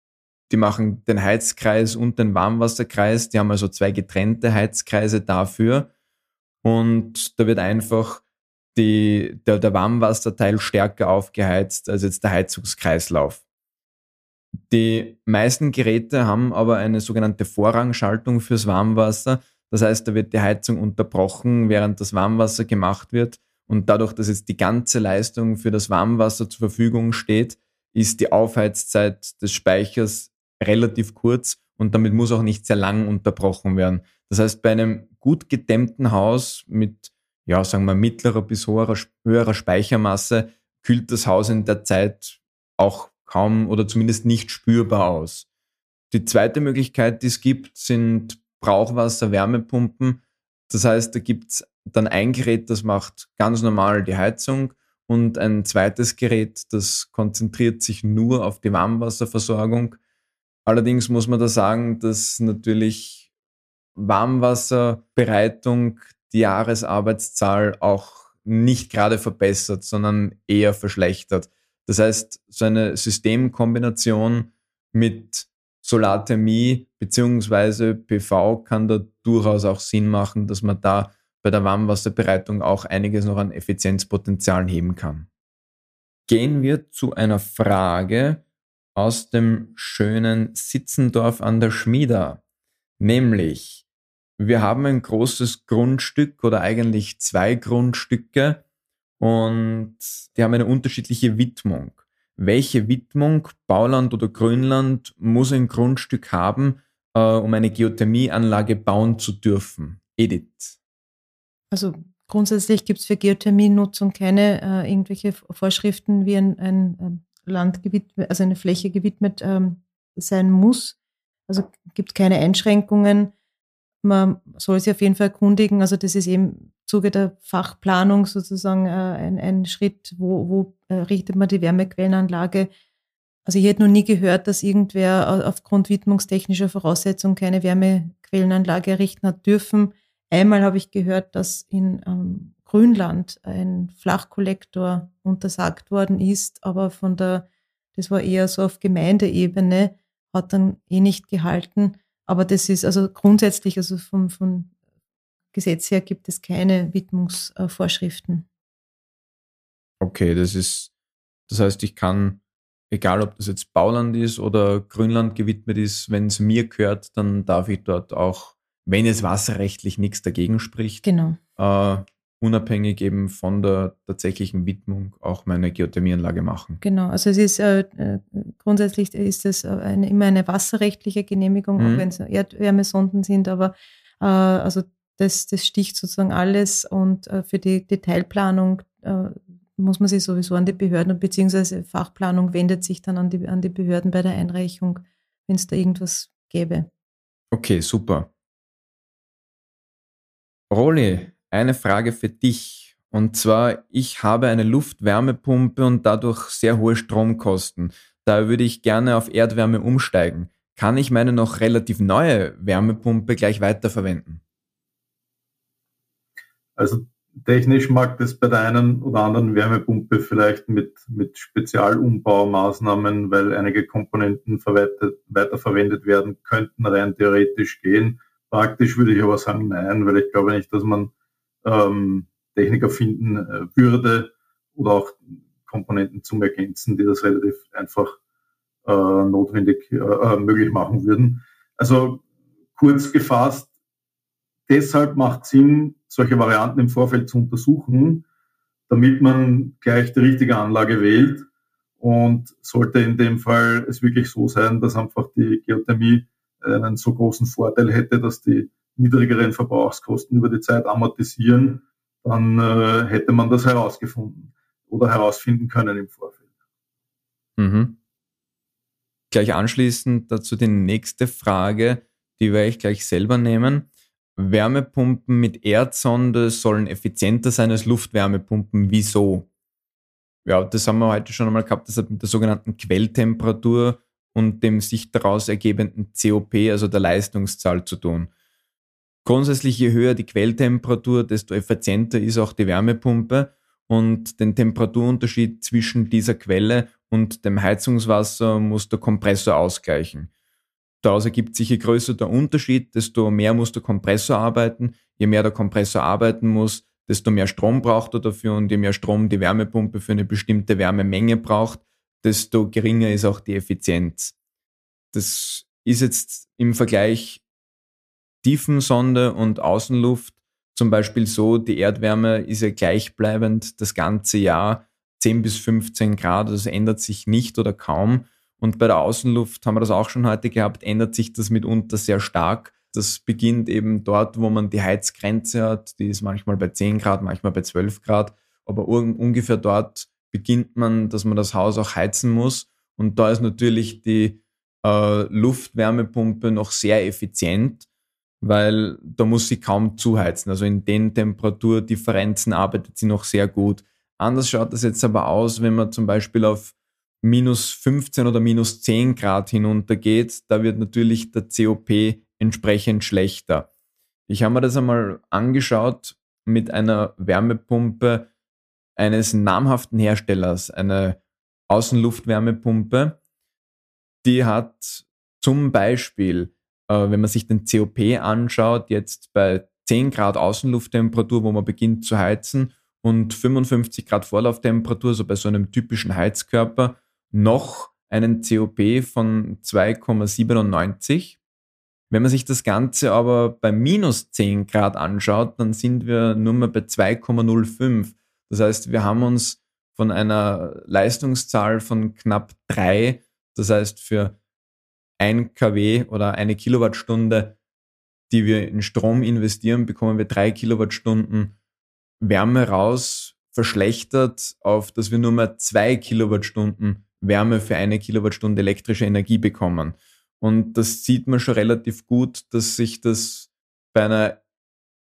die machen den Heizkreis und den Warmwasserkreis. Die haben also zwei getrennte Heizkreise dafür. Und da wird einfach die, der, der Warmwasserteil stärker aufgeheizt als jetzt der Heizungskreislauf. Die meisten Geräte haben aber eine sogenannte Vorrangschaltung fürs Warmwasser. Das heißt, da wird die Heizung unterbrochen, während das Warmwasser gemacht wird. Und dadurch, dass jetzt die ganze Leistung für das Warmwasser zur Verfügung steht, ist die Aufheizzeit des Speichers relativ kurz und damit muss auch nicht sehr lang unterbrochen werden. Das heißt, bei einem gut gedämmten Haus mit, ja, sagen wir, mittlerer bis höherer, höherer Speichermasse kühlt das Haus in der Zeit auch kaum oder zumindest nicht spürbar aus. Die zweite Möglichkeit, die es gibt, sind Brauchwasser-Wärmepumpen. Das heißt, da gibt es dann ein Gerät, das macht ganz normal die Heizung und ein zweites Gerät, das konzentriert sich nur auf die Warmwasserversorgung. Allerdings muss man da sagen, dass natürlich Warmwasserbereitung die Jahresarbeitszahl auch nicht gerade verbessert, sondern eher verschlechtert. Das heißt, so eine Systemkombination mit Solarthermie beziehungsweise PV kann da durchaus auch Sinn machen, dass man da bei der Warmwasserbereitung auch einiges noch an Effizienzpotenzialen heben kann. Gehen wir zu einer Frage aus dem schönen Sitzendorf an der Schmieda. Nämlich, wir haben ein großes Grundstück oder eigentlich zwei Grundstücke und die haben eine unterschiedliche Widmung. Welche Widmung, Bauland oder Grünland, muss ein Grundstück haben, äh, um eine Geothermieanlage bauen zu dürfen? Edith. Also grundsätzlich gibt es für Geothermienutzung keine äh, irgendwelche Vorschriften, wie ein, ein ähm, Land gewidmet, also eine Fläche gewidmet ähm, sein muss. Also gibt keine Einschränkungen. Man soll sich auf jeden Fall erkundigen. Also das ist eben im Zuge der Fachplanung sozusagen äh, ein, ein Schritt, wo, wo äh, richtet man die Wärmequellenanlage. Also ich hätte noch nie gehört, dass irgendwer aufgrund widmungstechnischer Voraussetzungen keine Wärmequellenanlage errichten hat dürfen. Einmal habe ich gehört, dass in ähm, Grünland ein Flachkollektor untersagt worden ist, aber von der, das war eher so auf Gemeindeebene, hat dann eh nicht gehalten. Aber das ist also grundsätzlich, also vom, vom Gesetz her gibt es keine Widmungsvorschriften. Okay, das ist, das heißt, ich kann, egal ob das jetzt Bauland ist oder Grünland gewidmet ist, wenn es mir gehört, dann darf ich dort auch, wenn es wasserrechtlich nichts dagegen spricht, genau. äh, unabhängig eben von der tatsächlichen Widmung auch meine Geothermieanlage machen. Genau, also es ist äh, äh grundsätzlich ist es eine, immer eine wasserrechtliche Genehmigung, mhm. auch wenn es Erdwärmesonden sind, aber äh, also das, das sticht sozusagen alles und äh, für die Detailplanung äh, muss man sich sowieso an die Behörden beziehungsweise Fachplanung wendet sich dann an die, an die Behörden bei der Einreichung, wenn es da irgendwas gäbe. Okay, super. Roli, eine Frage für dich. Und zwar, ich habe eine Luftwärmepumpe und dadurch sehr hohe Stromkosten. Da würde ich gerne auf Erdwärme umsteigen. Kann ich meine noch relativ neue Wärmepumpe gleich weiterverwenden? Also technisch mag das bei der einen oder anderen Wärmepumpe vielleicht mit, mit Spezialumbaumaßnahmen, weil einige Komponenten weiterverwendet werden könnten, rein theoretisch gehen. Praktisch würde ich aber sagen, nein, weil ich glaube nicht, dass man ähm, Techniker finden äh, würde oder auch Komponenten zum Ergänzen, die das relativ einfach äh, notwendig äh, äh, möglich machen würden. Also kurz gefasst, deshalb macht Sinn, solche Varianten im Vorfeld zu untersuchen, damit man gleich die richtige Anlage wählt. Und sollte in dem Fall es wirklich so sein, dass einfach die Geothermie einen so großen Vorteil hätte, dass die niedrigeren Verbrauchskosten über die Zeit amortisieren, dann äh, hätte man das herausgefunden oder herausfinden können im Vorfeld. Mhm. Gleich anschließend dazu die nächste Frage, die werde ich gleich selber nehmen. Wärmepumpen mit Erdsonde sollen effizienter sein als Luftwärmepumpen. Wieso? Ja, das haben wir heute schon einmal gehabt. Das hat mit der sogenannten Quelltemperatur und dem sich daraus ergebenden COP, also der Leistungszahl, zu tun. Grundsätzlich, je höher die Quelltemperatur, desto effizienter ist auch die Wärmepumpe und den Temperaturunterschied zwischen dieser Quelle und dem Heizungswasser muss der Kompressor ausgleichen. Daraus ergibt sich, je größer der Unterschied, desto mehr muss der Kompressor arbeiten. Je mehr der Kompressor arbeiten muss, desto mehr Strom braucht er dafür und je mehr Strom die Wärmepumpe für eine bestimmte Wärmemenge braucht, desto geringer ist auch die Effizienz. Das ist jetzt im Vergleich Tiefensonde und Außenluft zum Beispiel so, die Erdwärme ist ja gleichbleibend das ganze Jahr, 10 bis 15 Grad, das ändert sich nicht oder kaum. Und bei der Außenluft haben wir das auch schon heute gehabt, ändert sich das mitunter sehr stark. Das beginnt eben dort, wo man die Heizgrenze hat, die ist manchmal bei 10 Grad, manchmal bei 12 Grad, aber ungefähr dort beginnt man, dass man das Haus auch heizen muss. Und da ist natürlich die äh, Luftwärmepumpe noch sehr effizient weil da muss sie kaum zuheizen. Also in den Temperaturdifferenzen arbeitet sie noch sehr gut. Anders schaut das jetzt aber aus, wenn man zum Beispiel auf minus 15 oder minus 10 Grad hinuntergeht. Da wird natürlich der COP entsprechend schlechter. Ich habe mir das einmal angeschaut mit einer Wärmepumpe eines namhaften Herstellers, eine Außenluftwärmepumpe. Die hat zum Beispiel äh, wenn man sich den COP anschaut, jetzt bei 10 Grad Außenlufttemperatur, wo man beginnt zu heizen, und 55 Grad Vorlauftemperatur, so bei so einem typischen Heizkörper, noch einen COP von 2,97. Wenn man sich das Ganze aber bei minus 10 Grad anschaut, dann sind wir nur mehr bei 2,05. Das heißt, wir haben uns von einer Leistungszahl von knapp 3, das heißt für ein kW oder eine Kilowattstunde, die wir in Strom investieren, bekommen wir drei Kilowattstunden Wärme raus, verschlechtert auf, dass wir nur mehr zwei Kilowattstunden Wärme für eine Kilowattstunde elektrische Energie bekommen. Und das sieht man schon relativ gut, dass sich das bei einer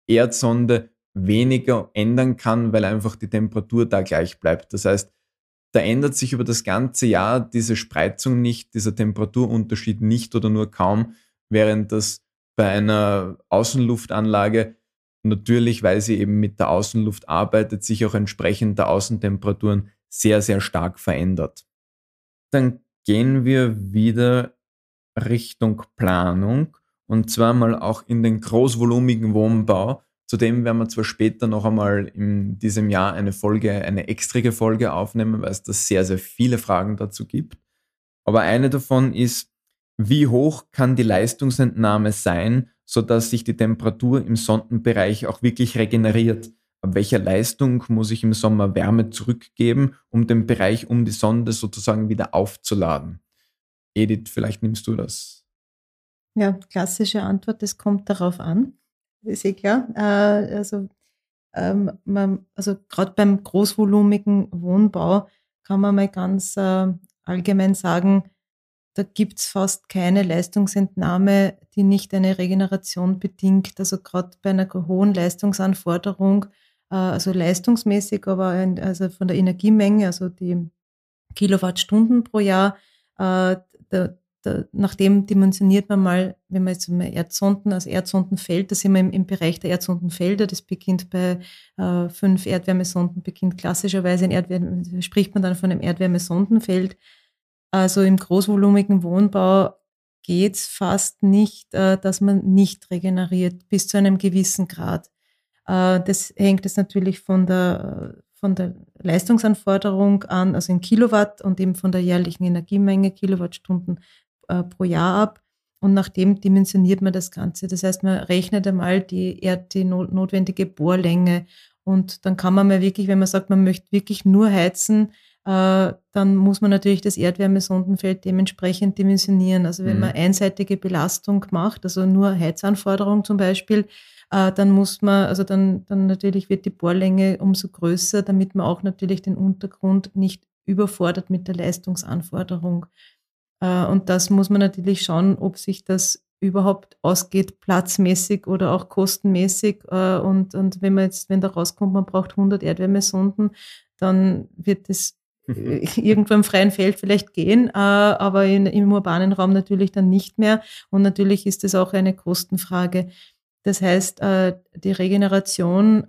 Erdsonde weniger ändern kann, weil einfach die Temperatur da gleich bleibt. Das heißt, da ändert sich über das ganze Jahr diese Spreizung nicht, dieser Temperaturunterschied nicht oder nur kaum, während das bei einer Außenluftanlage natürlich, weil sie eben mit der Außenluft arbeitet, sich auch entsprechend der Außentemperaturen sehr, sehr stark verändert. Dann gehen wir wieder Richtung Planung. und zwar mal auch in den großvolumigen Wohnbau. Zudem werden wir zwar später noch einmal in diesem Jahr eine Folge, eine extra Folge aufnehmen, weil es da sehr, sehr viele Fragen dazu gibt. Aber eine davon ist, wie hoch kann die Leistungsentnahme sein, sodass sich die Temperatur im Sondenbereich auch wirklich regeneriert? Ab welcher Leistung muss ich im Sommer Wärme zurückgeben, um den Bereich um die Sonde sozusagen wieder aufzuladen? Edith, vielleicht nimmst du das. Ja, klassische Antwort, es kommt darauf an. Ist klar. Äh, also, ähm, man, also gerade beim großvolumigen Wohnbau kann man mal ganz äh, allgemein sagen, da gibt's fast keine Leistungsentnahme, die nicht eine Regeneration bedingt. Also gerade bei einer hohen Leistungsanforderung, äh, also leistungsmäßig, aber ein, also von der Energiemenge, also die Kilowattstunden pro Jahr, äh, da, da, nach dimensioniert man mal, wenn man jetzt mal Erdsonden, also Erdsondenfeld, da sind wir im, im Bereich der Erdsondenfelder, das beginnt bei äh, fünf Erdwärmesonden, beginnt klassischerweise in Erdwärme, spricht man dann von einem Erdwärmesondenfeld. Also im großvolumigen Wohnbau geht's fast nicht, äh, dass man nicht regeneriert, bis zu einem gewissen Grad. Äh, das hängt jetzt natürlich von der, von der Leistungsanforderung an, also in Kilowatt und eben von der jährlichen Energiemenge, Kilowattstunden äh, pro Jahr ab. Und nach dem dimensioniert man das Ganze. Das heißt, man rechnet einmal die, die notwendige Bohrlänge. Und dann kann man mal wirklich, wenn man sagt, man möchte wirklich nur heizen, äh, dann muss man natürlich das Erdwärmesondenfeld dementsprechend dimensionieren. Also wenn mhm. man einseitige Belastung macht, also nur Heizanforderung zum Beispiel, äh, dann muss man, also dann, dann natürlich wird die Bohrlänge umso größer, damit man auch natürlich den Untergrund nicht überfordert mit der Leistungsanforderung. Äh, und das muss man natürlich schauen, ob sich das überhaupt ausgeht, platzmäßig oder auch kostenmäßig. Äh, und, und wenn man jetzt, wenn da rauskommt, man braucht 100 Erdwärmesonden, dann wird es irgendwo im freien Feld vielleicht gehen, äh, aber in, im urbanen Raum natürlich dann nicht mehr. Und natürlich ist es auch eine Kostenfrage. Das heißt, die Regeneration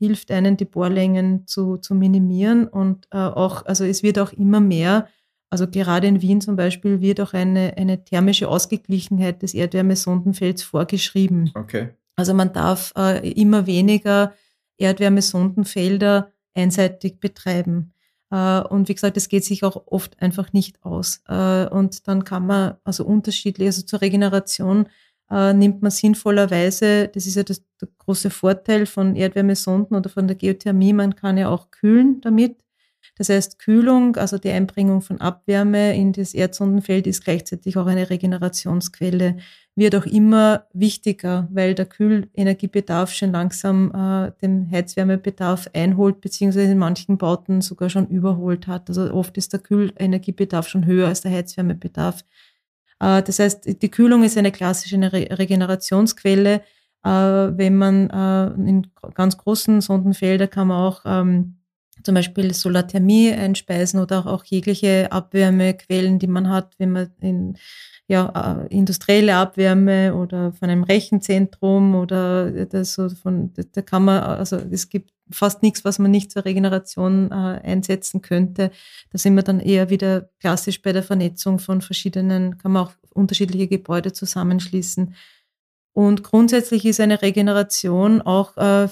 hilft einen, die Bohrlängen zu, zu minimieren und auch, also es wird auch immer mehr also gerade in Wien zum Beispiel wird auch eine, eine thermische Ausgeglichenheit des Erdwärmesondenfelds vorgeschrieben. Okay. Also man darf äh, immer weniger Erdwärmesondenfelder einseitig betreiben. Äh, und wie gesagt, es geht sich auch oft einfach nicht aus. Äh, und dann kann man also unterschiedlich, also zur Regeneration äh, nimmt man sinnvollerweise, das ist ja das, der große Vorteil von Erdwärmesonden oder von der Geothermie, man kann ja auch kühlen damit. Das heißt, Kühlung, also die Einbringung von Abwärme in das Erdsondenfeld ist gleichzeitig auch eine Regenerationsquelle, wird auch immer wichtiger, weil der Kühlenergiebedarf schon langsam äh, den Heizwärmebedarf einholt, beziehungsweise in manchen Bauten sogar schon überholt hat. Also oft ist der Kühlenergiebedarf schon höher als der Heizwärmebedarf. Äh, das heißt, die Kühlung ist eine klassische Re Regenerationsquelle. Äh, wenn man äh, in ganz großen Sondenfelder kann man auch ähm, zum Beispiel Solarthermie einspeisen oder auch jegliche Abwärmequellen, die man hat, wenn man in ja, äh, industrielle Abwärme oder von einem Rechenzentrum oder das so von, da kann man, also es gibt fast nichts, was man nicht zur Regeneration äh, einsetzen könnte. Da sind wir dann eher wieder klassisch bei der Vernetzung von verschiedenen, kann man auch unterschiedliche Gebäude zusammenschließen. Und grundsätzlich ist eine Regeneration auch äh,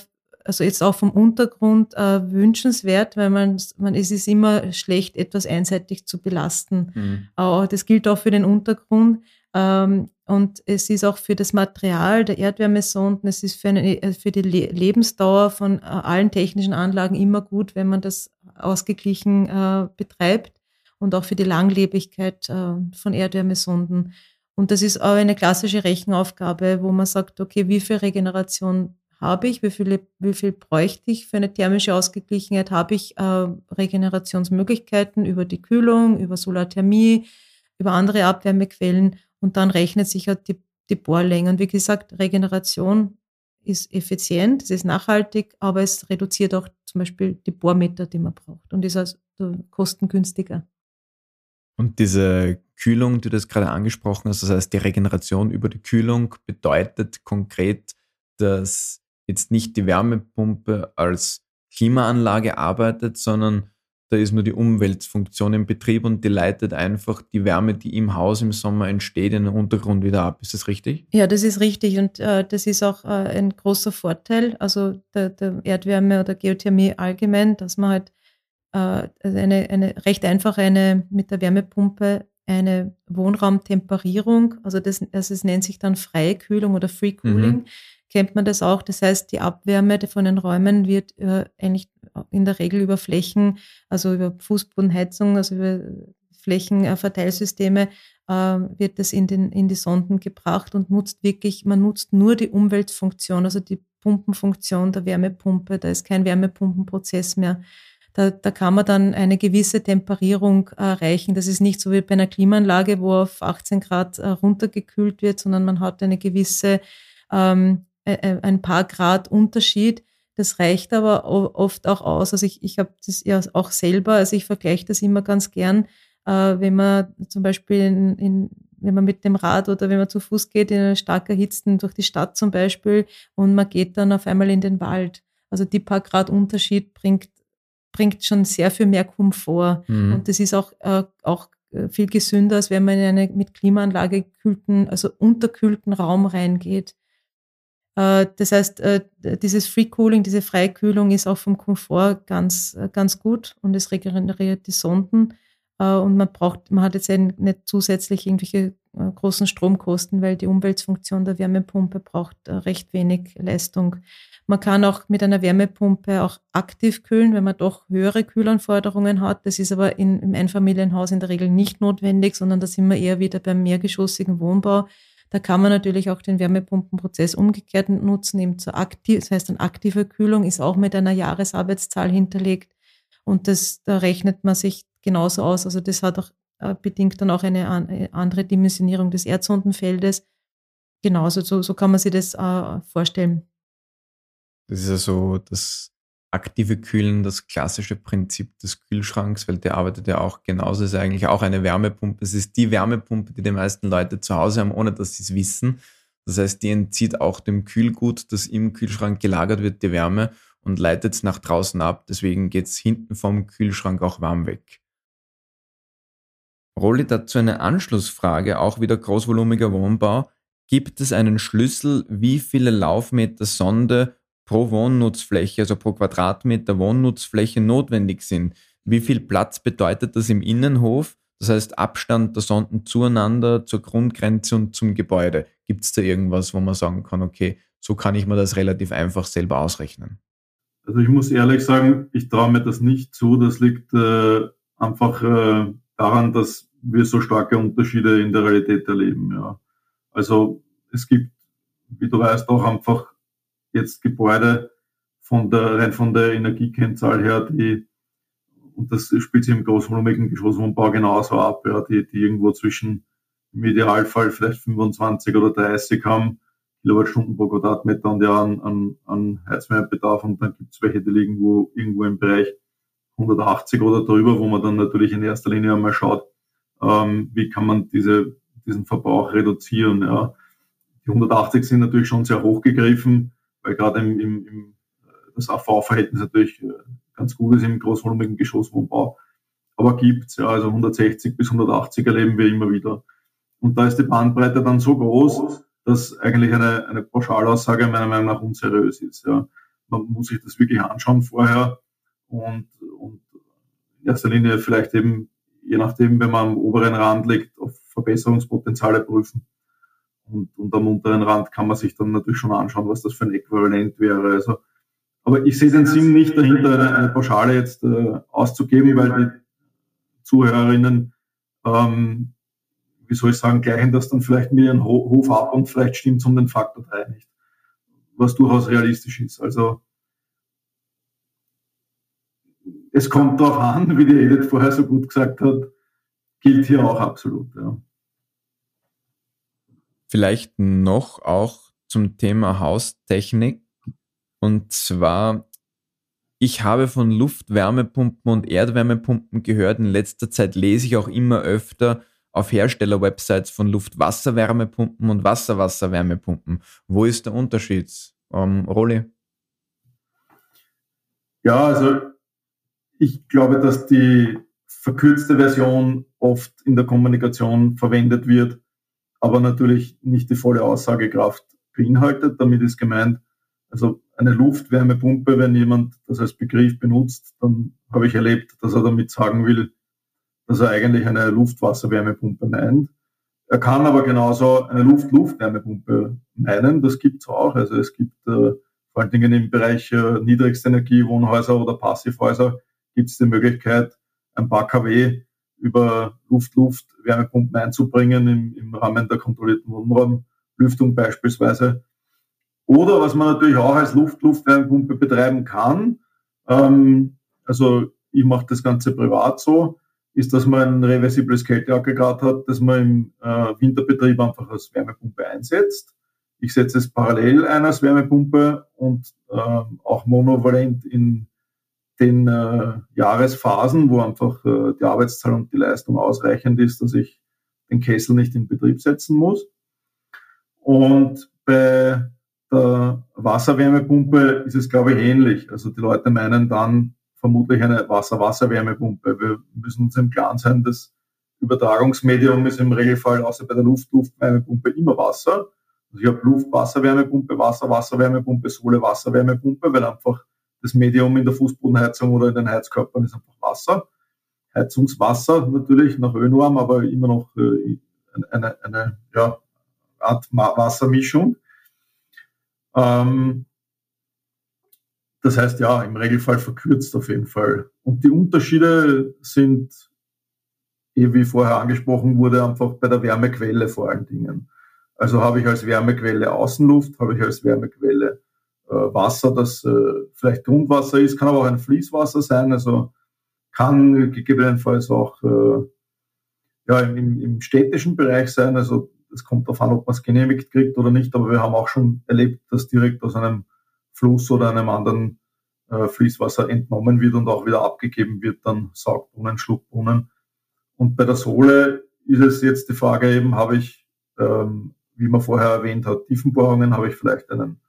also jetzt auch vom Untergrund äh, wünschenswert, weil man, man es ist immer schlecht, etwas einseitig zu belasten. Mhm. Aber das gilt auch für den Untergrund. Ähm, und es ist auch für das Material der Erdwärmesonden, es ist für, eine, äh, für die Le Lebensdauer von äh, allen technischen Anlagen immer gut, wenn man das ausgeglichen äh, betreibt und auch für die Langlebigkeit äh, von Erdwärmesonden. Und das ist auch eine klassische Rechenaufgabe, wo man sagt, okay, wie viel Regeneration habe ich, wie, viele, wie viel bräuchte ich für eine thermische Ausgeglichenheit, habe ich äh, Regenerationsmöglichkeiten über die Kühlung, über Solarthermie, über andere Abwärmequellen und dann rechnet sich halt die, die Bohrlänge. Und wie gesagt, Regeneration ist effizient, es ist nachhaltig, aber es reduziert auch zum Beispiel die Bohrmeter, die man braucht und ist also kostengünstiger. Und diese Kühlung, die du das gerade angesprochen hast, das heißt die Regeneration über die Kühlung bedeutet konkret, dass jetzt nicht die Wärmepumpe als Klimaanlage arbeitet, sondern da ist nur die Umweltfunktion im Betrieb und die leitet einfach die Wärme, die im Haus im Sommer entsteht, in den Untergrund wieder ab. Ist das richtig? Ja, das ist richtig und äh, das ist auch äh, ein großer Vorteil, also der, der, Erdwärme oder Geothermie allgemein, dass man halt äh, eine, eine recht einfach eine mit der Wärmepumpe eine Wohnraumtemperierung, also das, also es nennt sich dann Freikühlung oder Free Cooling, mhm. Kennt man das auch. Das heißt, die Abwärme von den Räumen wird äh, eigentlich in der Regel über Flächen, also über Fußbodenheizung, also über Flächenverteilsysteme, äh, wird das in, den, in die Sonden gebracht und nutzt wirklich, man nutzt nur die Umweltfunktion, also die Pumpenfunktion der Wärmepumpe. Da ist kein Wärmepumpenprozess mehr da, da kann man dann eine gewisse Temperierung erreichen. Das ist nicht so wie bei einer Klimaanlage, wo auf 18 Grad äh, runtergekühlt wird, sondern man hat eine gewisse, ähm, ein paar Grad Unterschied. Das reicht aber oft auch aus. Also ich, ich habe das ja auch selber, also ich vergleiche das immer ganz gern, äh, wenn man zum Beispiel in, in wenn man mit dem Rad oder wenn man zu Fuß geht, in einer stark erhitzten durch die Stadt zum Beispiel und man geht dann auf einmal in den Wald. Also die paar Grad Unterschied bringt bringt schon sehr viel mehr Komfort. Mhm. Und das ist auch, äh, auch äh, viel gesünder, als wenn man in eine mit Klimaanlage gekühlten, also unterkühlten Raum reingeht. Äh, das heißt, äh, dieses Free Cooling, diese Freikühlung ist auch vom Komfort ganz, äh, ganz gut und es regeneriert die Sonden. Und man braucht, man hat jetzt nicht zusätzlich irgendwelche großen Stromkosten, weil die Umweltfunktion der Wärmepumpe braucht recht wenig Leistung. Man kann auch mit einer Wärmepumpe auch aktiv kühlen, wenn man doch höhere Kühlanforderungen hat. Das ist aber in, im Einfamilienhaus in der Regel nicht notwendig, sondern da sind wir eher wieder beim mehrgeschossigen Wohnbau. Da kann man natürlich auch den Wärmepumpenprozess umgekehrt nutzen, eben zur aktiv, das heißt, eine aktive Kühlung ist auch mit einer Jahresarbeitszahl hinterlegt. Und das, da rechnet man sich genauso aus. Also das hat auch äh, bedingt dann auch eine, eine andere Dimensionierung des Erdsondenfeldes. Genauso, so, so kann man sich das äh, vorstellen. Das ist ja so das aktive Kühlen, das klassische Prinzip des Kühlschranks, weil der arbeitet ja auch genauso, ist eigentlich auch eine Wärmepumpe. Es ist die Wärmepumpe, die die meisten Leute zu Hause haben, ohne dass sie es wissen. Das heißt, die entzieht auch dem Kühlgut, das im Kühlschrank gelagert wird, die Wärme und leitet es nach draußen ab. Deswegen geht es hinten vom Kühlschrank auch warm weg. Rolli dazu eine Anschlussfrage, auch wieder großvolumiger Wohnbau. Gibt es einen Schlüssel, wie viele Laufmeter Sonde pro Wohnnutzfläche, also pro Quadratmeter Wohnnutzfläche notwendig sind. Wie viel Platz bedeutet das im Innenhof? Das heißt Abstand der Sonden zueinander, zur Grundgrenze und zum Gebäude. Gibt es da irgendwas, wo man sagen kann, okay, so kann ich mir das relativ einfach selber ausrechnen? Also ich muss ehrlich sagen, ich traue mir das nicht zu. Das liegt äh, einfach äh, daran, dass wir so starke Unterschiede in der Realität erleben. Ja. Also es gibt, wie du weißt, auch einfach jetzt Gebäude von der, rein von der Energiekennzahl her, die, und das spielt sich im großvolumigen Geschosswohnbau genauso ab, ja, die, die irgendwo zwischen im Idealfall vielleicht 25 oder 30 haben, Kilowattstunden pro Quadratmeter und ja an, an, an Heizwärmebedarf und dann gibt es welche, die liegen wo, irgendwo im Bereich 180 oder drüber, wo man dann natürlich in erster Linie einmal schaut, ähm, wie kann man diese, diesen Verbrauch reduzieren. Ja. Die 180 sind natürlich schon sehr hoch gegriffen weil gerade im, im, im das AV-Verhältnis natürlich äh, ganz gut ist im großvolumigen Geschosswohnbau. Aber gibt's ja, also 160 bis 180 erleben wir immer wieder. Und da ist die Bandbreite dann so groß, dass eigentlich eine, eine Pauschalaussage meiner Meinung nach unseriös ist. Ja. Man muss sich das wirklich anschauen vorher und, und in erster Linie vielleicht eben, je nachdem, wenn man am oberen Rand liegt, auf Verbesserungspotenziale prüfen. Und, und am unteren Rand kann man sich dann natürlich schon anschauen, was das für ein Äquivalent wäre. Also, aber ich sehe den Sinn nicht dahinter, eine, eine Pauschale jetzt äh, auszugeben, weil die Zuhörerinnen, ähm, wie soll ich sagen, gleichen das dann vielleicht mit ihrem Hof ab und vielleicht stimmt es um den Faktor 3 nicht. Was durchaus realistisch ist. Also es kommt darauf an, wie die Edith vorher so gut gesagt hat, gilt hier auch absolut. Ja. Vielleicht noch auch zum Thema Haustechnik. Und zwar, ich habe von Luftwärmepumpen und Erdwärmepumpen gehört. In letzter Zeit lese ich auch immer öfter auf Hersteller-Websites von Luftwasserwärmepumpen und Wasserwasserwärmepumpen. Wo ist der Unterschied? Ähm, Rolli? Ja, also ich glaube, dass die verkürzte Version oft in der Kommunikation verwendet wird, aber natürlich nicht die volle Aussagekraft beinhaltet. Damit ist gemeint, also eine Luftwärmepumpe, wenn jemand das als Begriff benutzt, dann habe ich erlebt, dass er damit sagen will, dass er eigentlich eine Luftwasserwärmepumpe meint. Er kann aber genauso eine Luft-Luftwärmepumpe meinen. Das gibt es auch. Also es gibt äh, vor allen Dingen im Bereich äh, niedrigste Wohnhäuser oder Passivhäuser gibt es die Möglichkeit, ein paar kW über Luft-Luft-Wärmepumpen einzubringen im, im Rahmen der kontrollierten Wohnraumlüftung beispielsweise. Oder was man natürlich auch als Luft-Luft-Wärmepumpe betreiben kann, ähm, also ich mache das Ganze privat so, ist, dass man ein reversibles Kälteaggregat hat, das man im äh, Winterbetrieb einfach als Wärmepumpe einsetzt. Ich setze es parallel ein als Wärmepumpe und äh, auch monovalent in den äh, Jahresphasen, wo einfach äh, die Arbeitszahl und die Leistung ausreichend ist, dass ich den Kessel nicht in Betrieb setzen muss. Und bei der Wasserwärmepumpe ist es, glaube ich, ähnlich. Also die Leute meinen dann vermutlich eine Wasser-Wasser-Wärmepumpe. Wir müssen uns im Klaren sein, das Übertragungsmedium ist im Regelfall außer bei der Luft-Luft-Wärmepumpe immer Wasser. Also ich habe Luft-Wasser-Wärmepumpe, Wasser-Wasser-Wärmepumpe, Sohle-Wasser-Wärmepumpe, weil einfach das Medium in der Fußbodenheizung oder in den Heizkörpern ist einfach Wasser. Heizungswasser natürlich nach Ölnorm, aber immer noch äh, eine, eine ja, Art Wassermischung. Ähm, das heißt, ja, im Regelfall verkürzt auf jeden Fall. Und die Unterschiede sind, eh wie vorher angesprochen wurde, einfach bei der Wärmequelle vor allen Dingen. Also habe ich als Wärmequelle Außenluft, habe ich als Wärmequelle Wasser, das äh, vielleicht Grundwasser ist, kann aber auch ein Fließwasser sein, also kann gegebenenfalls auch äh, ja, im, im städtischen Bereich sein, also es kommt darauf an, ob man es genehmigt kriegt oder nicht, aber wir haben auch schon erlebt, dass direkt aus einem Fluss oder einem anderen äh, Fließwasser entnommen wird und auch wieder abgegeben wird, dann Saugbrunnen, Schluckbrunnen. Und bei der Sohle ist es jetzt die Frage eben, habe ich, ähm, wie man vorher erwähnt hat, Tiefenbohrungen, habe ich vielleicht einen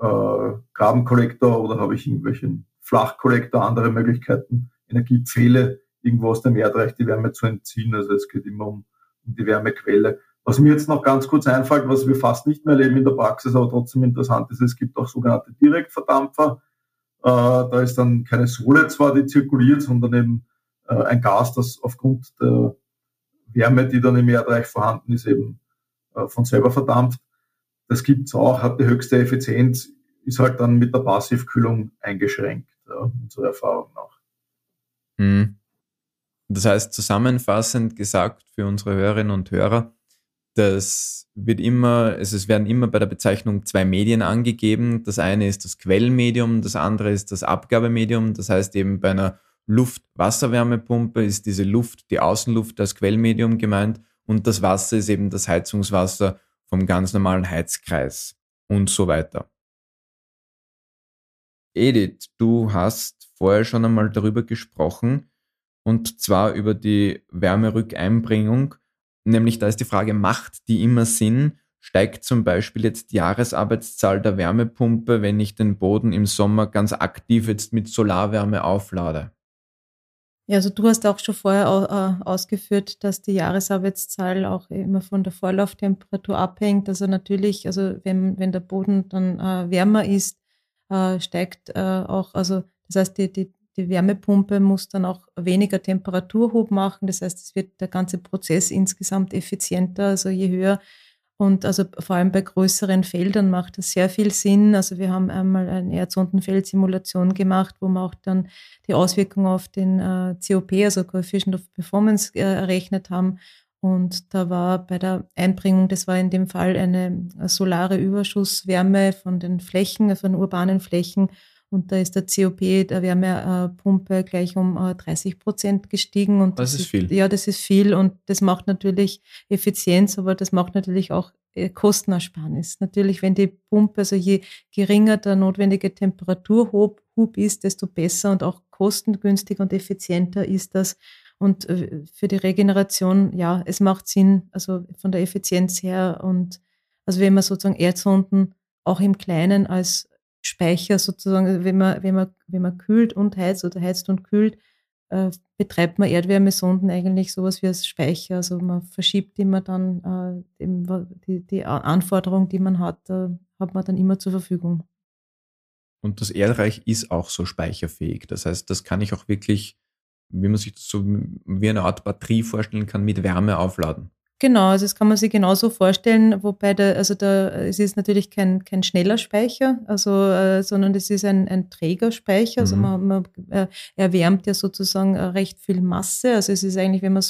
äh, Grabenkollektor oder habe ich irgendwelchen Flachkollektor, andere Möglichkeiten, Energiepfähle irgendwo aus dem Erdreich die Wärme zu entziehen. Also es geht immer um, um die Wärmequelle. Was mir jetzt noch ganz kurz einfällt, was wir fast nicht mehr erleben in der Praxis, aber trotzdem interessant ist, es gibt auch sogenannte Direktverdampfer. Äh, da ist dann keine Sohle zwar, die zirkuliert, sondern eben äh, ein Gas, das aufgrund der Wärme, die dann im Erdreich vorhanden ist, eben äh, von selber verdampft. Das gibt's auch, hat die höchste Effizienz, ist halt dann mit der Passivkühlung eingeschränkt, ja, unserer Erfahrung nach. Hm. Das heißt, zusammenfassend gesagt für unsere Hörerinnen und Hörer, das wird immer, also es werden immer bei der Bezeichnung zwei Medien angegeben. Das eine ist das Quellmedium, das andere ist das Abgabemedium. Das heißt eben bei einer Luft-Wasserwärmepumpe ist diese Luft, die Außenluft als Quellmedium gemeint und das Wasser ist eben das Heizungswasser vom ganz normalen Heizkreis und so weiter. Edith, du hast vorher schon einmal darüber gesprochen und zwar über die Wärmerückeinbringung Nämlich da ist die Frage, macht die immer Sinn? Steigt zum Beispiel jetzt die Jahresarbeitszahl der Wärmepumpe, wenn ich den Boden im Sommer ganz aktiv jetzt mit Solarwärme auflade? Ja, also du hast auch schon vorher äh, ausgeführt, dass die Jahresarbeitszahl auch immer von der Vorlauftemperatur abhängt. Also natürlich, also wenn, wenn der Boden dann äh, wärmer ist, äh, steigt auch, also das heißt, die, die, die Wärmepumpe muss dann auch weniger Temperaturhub machen. Das heißt, es wird der ganze Prozess insgesamt effizienter, also je höher. Und also vor allem bei größeren Feldern macht das sehr viel Sinn. Also wir haben einmal eine Erdsondenfeldsimulation gemacht, wo wir auch dann die Auswirkungen auf den äh, COP, also Coefficient of Performance, äh, errechnet haben. Und da war bei der Einbringung, das war in dem Fall eine solare Überschusswärme von den Flächen, von urbanen Flächen und da ist der COP der Wärmepumpe gleich um 30 äh, Prozent gestiegen. Und das, das ist viel. Ja, das ist viel und das macht natürlich Effizienz, aber das macht natürlich auch äh, Kostenersparnis. Natürlich, wenn die Pumpe, also je geringer der notwendige Temperaturhub ist, desto besser und auch kostengünstiger und effizienter ist das. Und äh, für die Regeneration, ja, es macht Sinn, also von der Effizienz her. Und also wenn man sozusagen Erdsonden auch im Kleinen als Speicher sozusagen, wenn man, wenn man, wenn man kühlt und heizt oder heizt und kühlt, äh, betreibt man Erdwärmesonden eigentlich sowas wie als Speicher. Also man verschiebt immer dann äh, die, die Anforderung, die man hat, äh, hat man dann immer zur Verfügung. Und das Erdreich ist auch so speicherfähig. Das heißt, das kann ich auch wirklich, wie man sich das so wie eine Art Batterie vorstellen kann, mit Wärme aufladen. Genau, also das kann man sich genauso vorstellen, wobei der, also der, es ist natürlich kein, kein schneller Speicher, also, äh, sondern es ist ein, ein Trägerspeicher, also mhm. man, man äh, erwärmt ja sozusagen äh, recht viel Masse, also es ist eigentlich, wenn man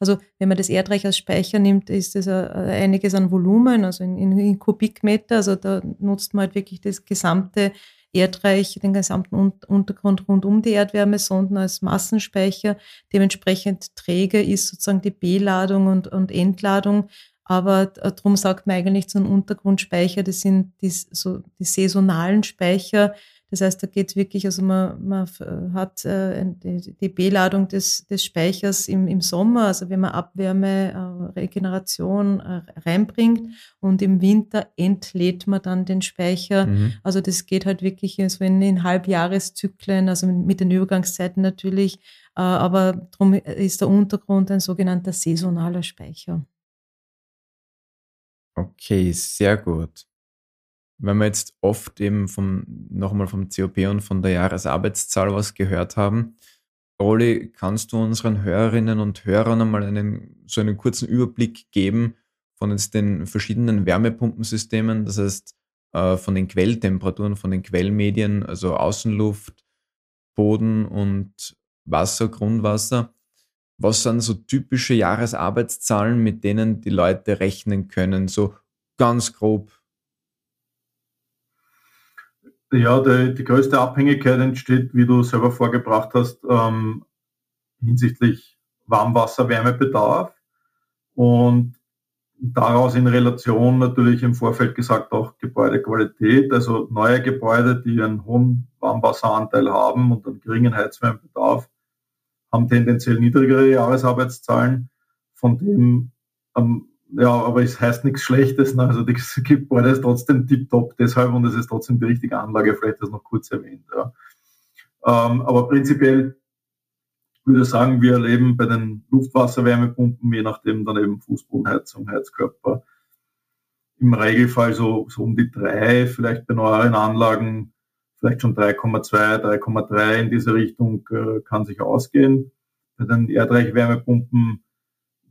also wenn man das Erdreich als Speicher nimmt, ist das äh, einiges an Volumen, also in, in, in Kubikmeter, also da nutzt man halt wirklich das gesamte Erdreich, den gesamten Untergrund rund um die Erdwärmesonden als Massenspeicher. Dementsprechend träge ist sozusagen die B-Ladung und, und Entladung. Aber darum sagt man eigentlich zu einem Untergrundspeicher, das sind die, so die saisonalen Speicher, das heißt, da geht es wirklich, also man, man hat äh, die B-Ladung des, des Speichers im, im Sommer, also wenn man Abwärme, äh, Regeneration äh, reinbringt und im Winter entlädt man dann den Speicher. Mhm. Also das geht halt wirklich so in, in Halbjahreszyklen, also mit den Übergangszeiten natürlich, äh, aber darum ist der Untergrund ein sogenannter saisonaler Speicher. Okay, sehr gut wenn wir jetzt oft eben vom, nochmal vom COP und von der Jahresarbeitszahl was gehört haben, Oli, kannst du unseren Hörerinnen und Hörern einmal einen, so einen kurzen Überblick geben von jetzt den verschiedenen Wärmepumpensystemen, das heißt äh, von den Quelltemperaturen, von den Quellmedien, also Außenluft, Boden und Wasser, Grundwasser. Was sind so typische Jahresarbeitszahlen, mit denen die Leute rechnen können? So ganz grob ja, die, die größte Abhängigkeit entsteht, wie du selber vorgebracht hast, ähm, hinsichtlich Warmwasser-Wärmebedarf und daraus in Relation natürlich im Vorfeld gesagt auch Gebäudequalität, also neue Gebäude, die einen hohen Warmwasseranteil haben und einen geringen Heizwärmebedarf, haben tendenziell niedrigere Jahresarbeitszahlen, von dem ähm, ja, aber es heißt nichts Schlechtes. Ne? Also das Gebäude ist trotzdem tiptop deshalb und es ist trotzdem die richtige Anlage, vielleicht das noch kurz erwähnt. Ja. Ähm, aber prinzipiell würde ich sagen, wir erleben bei den Luftwasserwärmepumpen, je nachdem dann eben Fußbodenheizung, Heizkörper, im Regelfall so, so um die drei, vielleicht bei neueren Anlagen vielleicht schon 3,2, 3,3 in diese Richtung äh, kann sich ausgehen. Bei den Erdreichwärmepumpen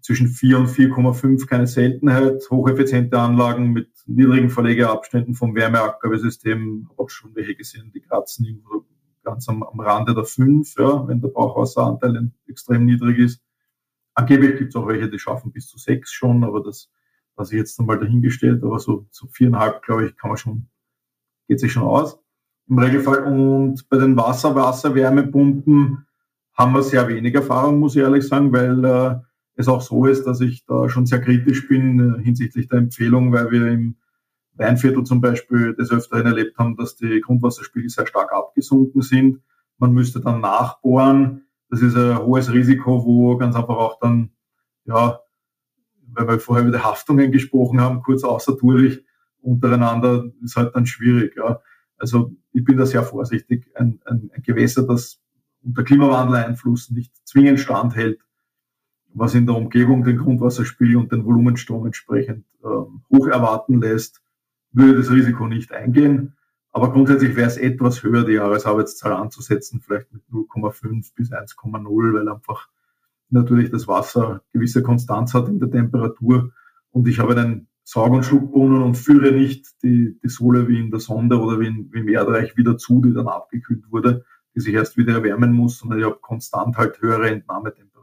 zwischen 4 und 4,5 keine Seltenheit. Hocheffiziente Anlagen mit niedrigen Verlegeabständen vom Wärmeabgabesystem, habe auch schon welche gesehen, die kratzen irgendwo ganz am, am Rande der 5, ja, wenn der Brauchwasseranteil extrem niedrig ist. Angeblich gibt es auch welche, die schaffen bis zu 6 schon, aber das was ich jetzt einmal dahingestellt, aber so, so viereinhalb, glaube ich, kann man schon, geht sich schon aus. Im Regelfall. Und bei den Wasser-Wasser-Wärmepumpen haben wir sehr wenig Erfahrung, muss ich ehrlich sagen, weil äh, es auch so ist, dass ich da schon sehr kritisch bin äh, hinsichtlich der Empfehlung, weil wir im Weinviertel zum Beispiel des Öfteren erlebt haben, dass die Grundwasserspiegel sehr stark abgesunken sind. Man müsste dann nachbohren. Das ist ein hohes Risiko, wo ganz einfach auch dann, ja, weil wir vorher über die Haftungen gesprochen haben, kurz außertourlich untereinander, ist halt dann schwierig. Ja. Also ich bin da sehr vorsichtig. Ein, ein, ein Gewässer, das unter Klimawandel-Einfluss nicht zwingend standhält, was in der Umgebung den Grundwasserspiegel und den Volumenstrom entsprechend äh, hoch erwarten lässt, würde das Risiko nicht eingehen. Aber grundsätzlich wäre es etwas höher, die Jahresarbeitszahl anzusetzen, vielleicht mit 0,5 bis 1,0, weil einfach natürlich das Wasser gewisse Konstanz hat in der Temperatur. Und ich habe einen Saug- und Schluckbrunnen und führe nicht die, die Sohle wie in der Sonde oder wie, in, wie im Erdreich wieder zu, die dann abgekühlt wurde, die sich erst wieder erwärmen muss, sondern ich habe konstant halt höhere Entnahmetemperaturen.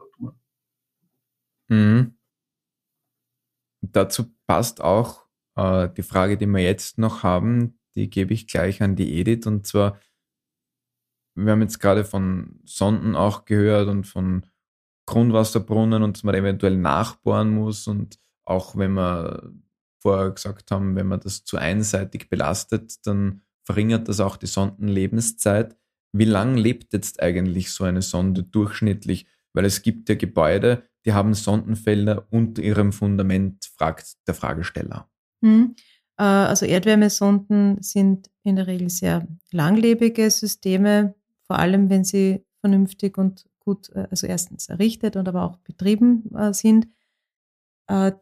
Mhm. Dazu passt auch äh, die Frage, die wir jetzt noch haben, die gebe ich gleich an die Edith. Und zwar, wir haben jetzt gerade von Sonden auch gehört und von Grundwasserbrunnen und dass man eventuell nachbohren muss. Und auch wenn wir vorher gesagt haben, wenn man das zu einseitig belastet, dann verringert das auch die Sondenlebenszeit. Wie lang lebt jetzt eigentlich so eine Sonde durchschnittlich? Weil es gibt ja Gebäude, die haben Sondenfelder unter ihrem Fundament, fragt der Fragesteller. Hm. Äh, also Erdwärmesonden sind in der Regel sehr langlebige Systeme, vor allem wenn sie vernünftig und gut, äh, also erstens errichtet und aber auch betrieben äh, sind.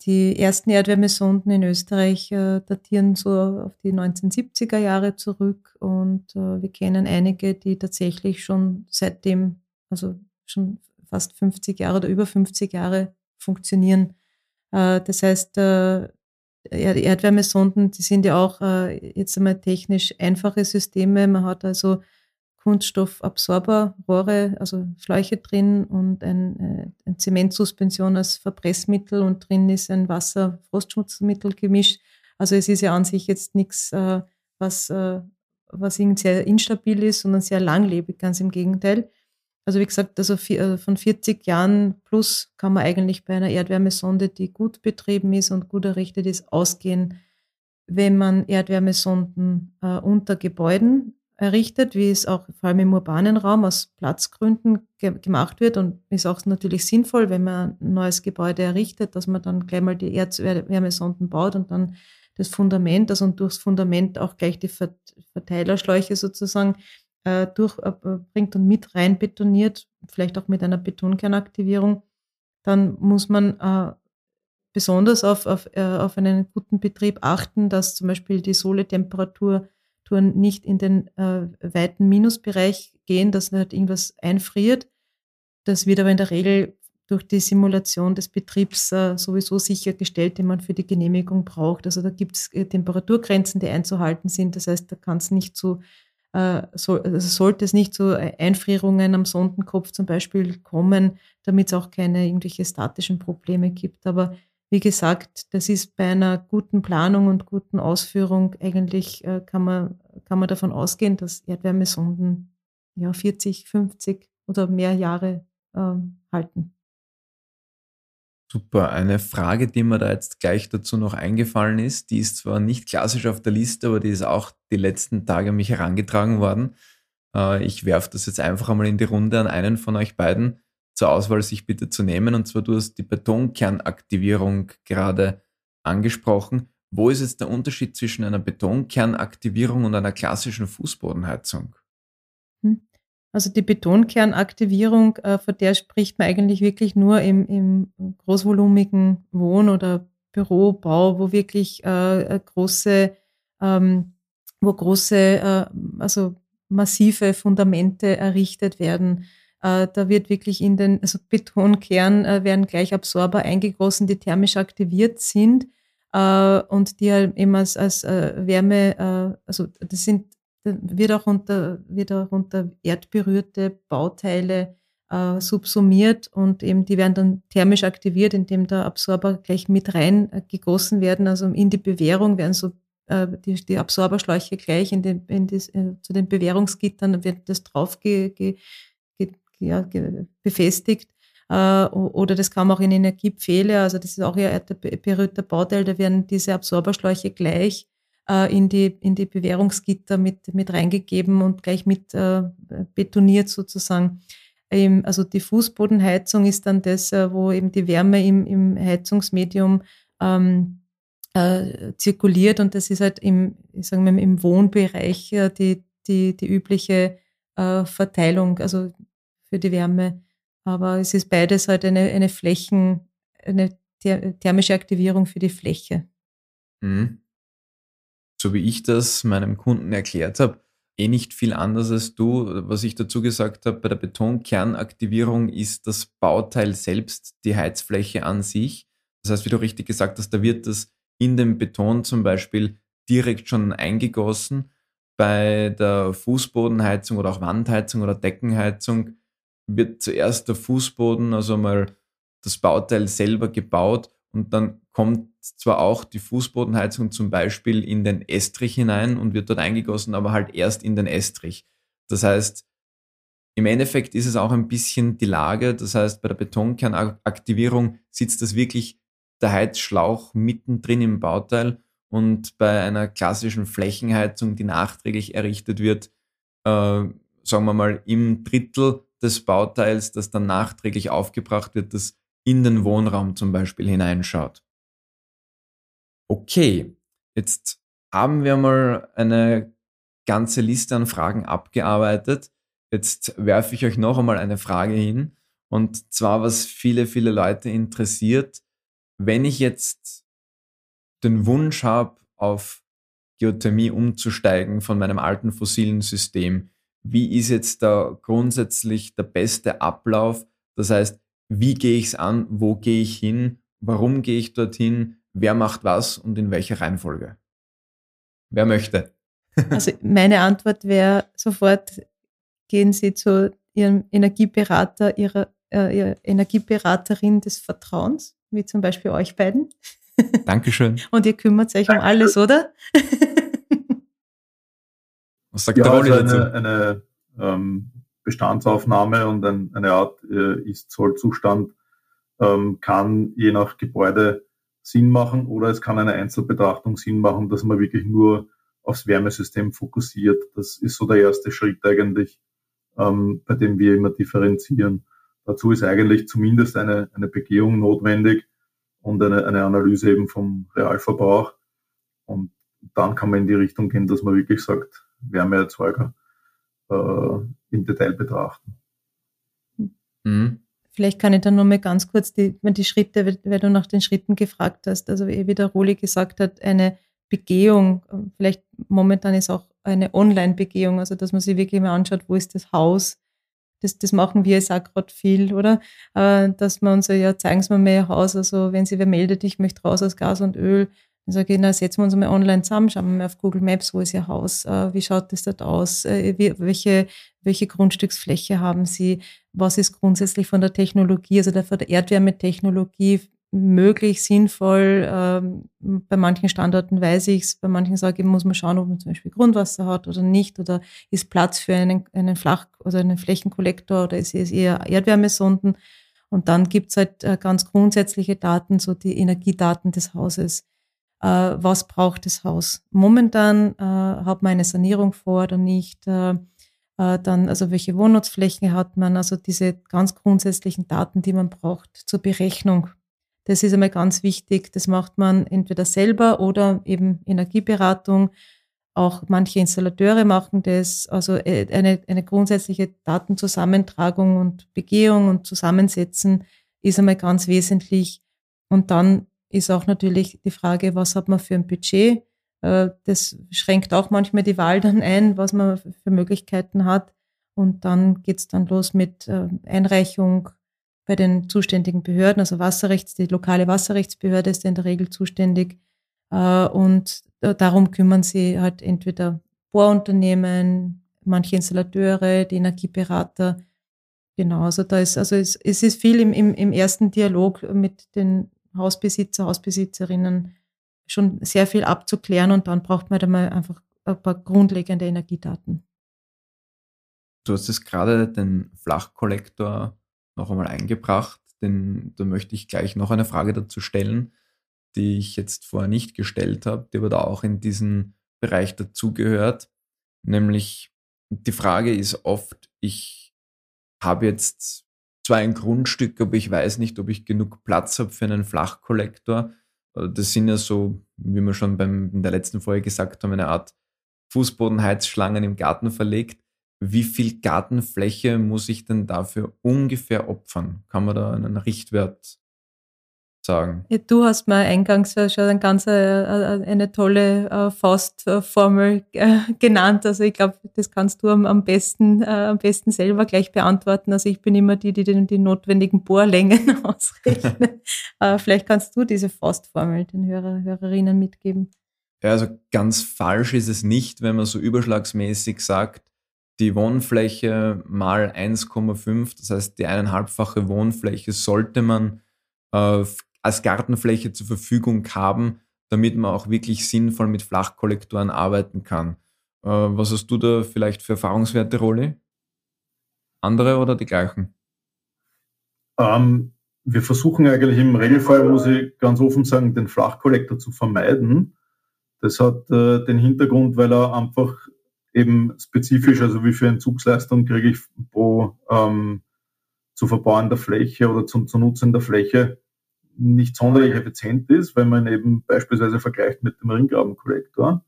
Die ersten Erdwärmesonden in Österreich datieren so auf die 1970er Jahre zurück und wir kennen einige, die tatsächlich schon seitdem, also schon fast 50 Jahre oder über 50 Jahre funktionieren. Das heißt, Erdwärmesonden, die sind ja auch äh, jetzt einmal technisch einfache Systeme. Man hat also Kunststoffabsorberrohre, also Schläuche drin und ein, äh, ein Zementsuspension als Verpressmittel und drin ist ein Wasser-Frostschutzmittel gemischt. Also es ist ja an sich jetzt nichts, äh, was, äh, was irgendwie sehr instabil ist, sondern sehr langlebig, ganz im Gegenteil. Also wie gesagt, also äh, von 40 Jahren plus kann man eigentlich bei einer Erdwärmesonde, die gut betrieben ist und gut errichtet ist, ausgehen, wenn man Erdwärmesonden äh, unter Gebäuden errichtet, wie es auch vor allem im urbanen Raum aus Platzgründen ge gemacht wird. Und ist auch natürlich sinnvoll, wenn man ein neues Gebäude errichtet, dass man dann gleich mal die Erdwärmesonden baut und dann das Fundament, also und durchs Fundament auch gleich die Verteilerschläuche sozusagen äh, durchbringt äh, und mit rein betoniert, vielleicht auch mit einer Betonkernaktivierung, dann muss man äh, besonders auf, auf, äh, auf einen guten Betrieb achten, dass zum Beispiel die Sohletemperaturen nicht in den äh, weiten Minusbereich gehen, dass nicht irgendwas einfriert. Das wird aber in der Regel durch die Simulation des Betriebs sowieso sichergestellt, die man für die Genehmigung braucht. Also da gibt es Temperaturgrenzen, die einzuhalten sind. Das heißt, da kann es nicht zu äh, also sollte es nicht zu Einfrierungen am Sondenkopf zum Beispiel kommen, damit es auch keine irgendwelche statischen Probleme gibt. Aber wie gesagt, das ist bei einer guten Planung und guten Ausführung eigentlich äh, kann man, kann man davon ausgehen, dass Erdwärmesonden ja 40, 50 oder mehr Jahre äh, halten. Super. Eine Frage, die mir da jetzt gleich dazu noch eingefallen ist, die ist zwar nicht klassisch auf der Liste, aber die ist auch die letzten Tage an mich herangetragen worden. Äh, ich werfe das jetzt einfach einmal in die Runde an einen von euch beiden zur Auswahl, sich bitte zu nehmen. Und zwar du hast die Betonkernaktivierung gerade angesprochen. Wo ist jetzt der Unterschied zwischen einer Betonkernaktivierung und einer klassischen Fußbodenheizung? Also die Betonkernaktivierung, äh, von der spricht man eigentlich wirklich nur im, im großvolumigen Wohn- oder Bürobau, wo wirklich äh, große, ähm, wo große, äh, also massive Fundamente errichtet werden. Äh, da wird wirklich in den, also Betonkern äh, werden gleich Absorber eingegossen, die thermisch aktiviert sind äh, und die halt eben als, als äh, Wärme, äh, also das sind wird auch unter, wird auch unter erdberührte Bauteile äh, subsumiert und eben die werden dann thermisch aktiviert, indem der Absorber gleich mit rein äh, gegossen werden. Also in die Bewährung werden so äh, die, die Absorberschläuche gleich in den, in das, äh, zu den Bewährungsgittern wird das drauf ge, ge, ge, ja, befestigt. Äh, oder das kam auch in Energiepfähle, also das ist auch ja berührter Bauteil, da werden diese Absorberschläuche gleich äh, in, die, in die Bewährungsgitter mit, mit reingegeben und gleich mit äh, betoniert sozusagen. Ähm, also die Fußbodenheizung ist dann das, äh, wo eben die Wärme im, im Heizungsmedium ähm, äh, zirkuliert und das ist halt im, ich sage mal, im Wohnbereich äh, die, die, die übliche äh, Verteilung, also für die Wärme. Aber es ist beides halt eine, eine Flächen, eine thermische Aktivierung für die Fläche. Mhm so wie ich das meinem Kunden erklärt habe, eh nicht viel anders als du. Was ich dazu gesagt habe, bei der Betonkernaktivierung ist das Bauteil selbst die Heizfläche an sich. Das heißt, wie du richtig gesagt hast, da wird das in den Beton zum Beispiel direkt schon eingegossen. Bei der Fußbodenheizung oder auch Wandheizung oder Deckenheizung wird zuerst der Fußboden, also mal das Bauteil selber gebaut und dann kommt zwar auch die Fußbodenheizung zum Beispiel in den Estrich hinein und wird dort eingegossen, aber halt erst in den Estrich. Das heißt, im Endeffekt ist es auch ein bisschen die Lage. Das heißt, bei der Betonkernaktivierung sitzt das wirklich der Heizschlauch mittendrin im Bauteil und bei einer klassischen Flächenheizung, die nachträglich errichtet wird, äh, sagen wir mal im Drittel des Bauteils, das dann nachträglich aufgebracht wird, das in den Wohnraum zum Beispiel hineinschaut. Okay, jetzt haben wir mal eine ganze Liste an Fragen abgearbeitet. Jetzt werfe ich euch noch einmal eine Frage hin. Und zwar, was viele, viele Leute interessiert. Wenn ich jetzt den Wunsch habe, auf Geothermie umzusteigen von meinem alten fossilen System, wie ist jetzt da grundsätzlich der beste Ablauf? Das heißt, wie gehe ich es an? Wo gehe ich hin? Warum gehe ich dorthin? Wer macht was und in welcher Reihenfolge? Wer möchte? Also meine Antwort wäre sofort, gehen Sie zu Ihrem Energieberater, Ihrer, äh, Ihrer Energieberaterin des Vertrauens, wie zum Beispiel euch beiden. Dankeschön. Und ihr kümmert euch um alles, oder? Was sagt ja, der Rolli also dazu? Eine, ähm, Bestandsaufnahme und ein, eine Art äh, Ist-Soll-Zustand ähm, kann je nach Gebäude Sinn machen oder es kann eine Einzelbetrachtung Sinn machen, dass man wirklich nur aufs Wärmesystem fokussiert. Das ist so der erste Schritt eigentlich, ähm, bei dem wir immer differenzieren. Dazu ist eigentlich zumindest eine, eine Begehung notwendig und eine, eine Analyse eben vom Realverbrauch. Und dann kann man in die Richtung gehen, dass man wirklich sagt, Wärmeerzeuger äh, im Detail betrachten. Mhm. Vielleicht kann ich dann nur mal ganz kurz die, die Schritte, weil du nach den Schritten gefragt hast, also wie der Roli gesagt hat, eine Begehung, vielleicht momentan ist auch eine Online-Begehung, also dass man sich wirklich mal anschaut, wo ist das Haus. Das, das machen wir jetzt auch gerade viel, oder? Äh, dass man uns ja, zeigen Sie mir mehr Haus, also wenn Sie wer meldet, ich möchte raus aus Gas und Öl, dann sage ich, na, setzen wir uns mal online zusammen, schauen wir mal auf Google Maps, wo ist Ihr Haus, äh, wie schaut das dort aus, äh, welche, welche Grundstücksfläche haben Sie, was ist grundsätzlich von der Technologie, also von der Erdwärmetechnologie möglich, sinnvoll. Ähm, bei manchen Standorten weiß ich es, bei manchen sage ich, muss man schauen, ob man zum Beispiel Grundwasser hat oder nicht, oder ist Platz für einen, einen Flach- oder einen Flächenkollektor oder ist es eher Erdwärmesonden. Und dann gibt's halt äh, ganz grundsätzliche Daten, so die Energiedaten des Hauses äh, was braucht das Haus. Momentan äh, hat man eine Sanierung vor oder nicht. Äh, äh, dann, also welche Wohnnutzflächen hat man, also diese ganz grundsätzlichen Daten, die man braucht zur Berechnung. Das ist einmal ganz wichtig. Das macht man entweder selber oder eben Energieberatung. Auch manche Installateure machen das. Also äh, eine, eine grundsätzliche Datenzusammentragung und Begehung und Zusammensetzen ist einmal ganz wesentlich. Und dann ist auch natürlich die Frage, was hat man für ein Budget? Äh, das schränkt auch manchmal die Wahl dann ein, was man für Möglichkeiten hat. Und dann geht's dann los mit äh, Einreichung bei den zuständigen Behörden, also Wasserrechts, die lokale Wasserrechtsbehörde ist in der Regel zuständig. Äh, und darum kümmern sie halt entweder Bohrunternehmen, manche Installateure, die Energieberater. Genau, also da ist, also es, es ist viel im, im, im ersten Dialog mit den Hausbesitzer, Hausbesitzerinnen schon sehr viel abzuklären und dann braucht man da mal einfach ein paar grundlegende Energiedaten. Du hast jetzt gerade den Flachkollektor noch einmal eingebracht, denn da möchte ich gleich noch eine Frage dazu stellen, die ich jetzt vorher nicht gestellt habe, die aber da auch in diesen Bereich dazugehört. Nämlich die Frage ist oft, ich habe jetzt zwar ein Grundstück, aber ich weiß nicht, ob ich genug Platz habe für einen Flachkollektor. Äh, das sind ja so, wie wir schon beim, in der letzten Folge gesagt haben, eine Art Fußbodenheizschlangen im Garten verlegt. Wie viel Gartenfläche muss ich denn dafür ungefähr opfern? Kann man da einen Richtwert sagen. Ja, du hast mal eingangs schon eine ganz äh, äh, eine tolle äh, Faustformel genannt. Also ich glaube, das kannst du am, besten, am besten selber gleich beantworten. Also ich bin immer die, die die, die notwendigen Bohrlängen ausrechnen. Vielleicht kannst du diese Faustformel den Hörer, Hörerinnen mitgeben. Ja, also ganz falsch ist es nicht, wenn man so überschlagsmäßig sagt, die Wohnfläche mal 1,5, das heißt die eineinhalbfache Wohnfläche sollte man als Gartenfläche zur Verfügung haben, damit man auch wirklich sinnvoll mit Flachkollektoren arbeiten kann. Äh, was hast du da vielleicht für Erfahrungswerte, Rolli? Andere oder die gleichen? Ähm, wir versuchen eigentlich im Regelfall, muss ich ganz offen sagen, den Flachkollektor zu vermeiden. Das hat äh, den Hintergrund, weil er einfach eben spezifisch, also wie viel Entzugsleistung kriege ich pro ähm, zu verbauender Fläche oder zum zu nutzender Fläche, nicht sonderlich effizient ist, wenn man eben beispielsweise vergleicht mit dem Ringgrabenkollektor.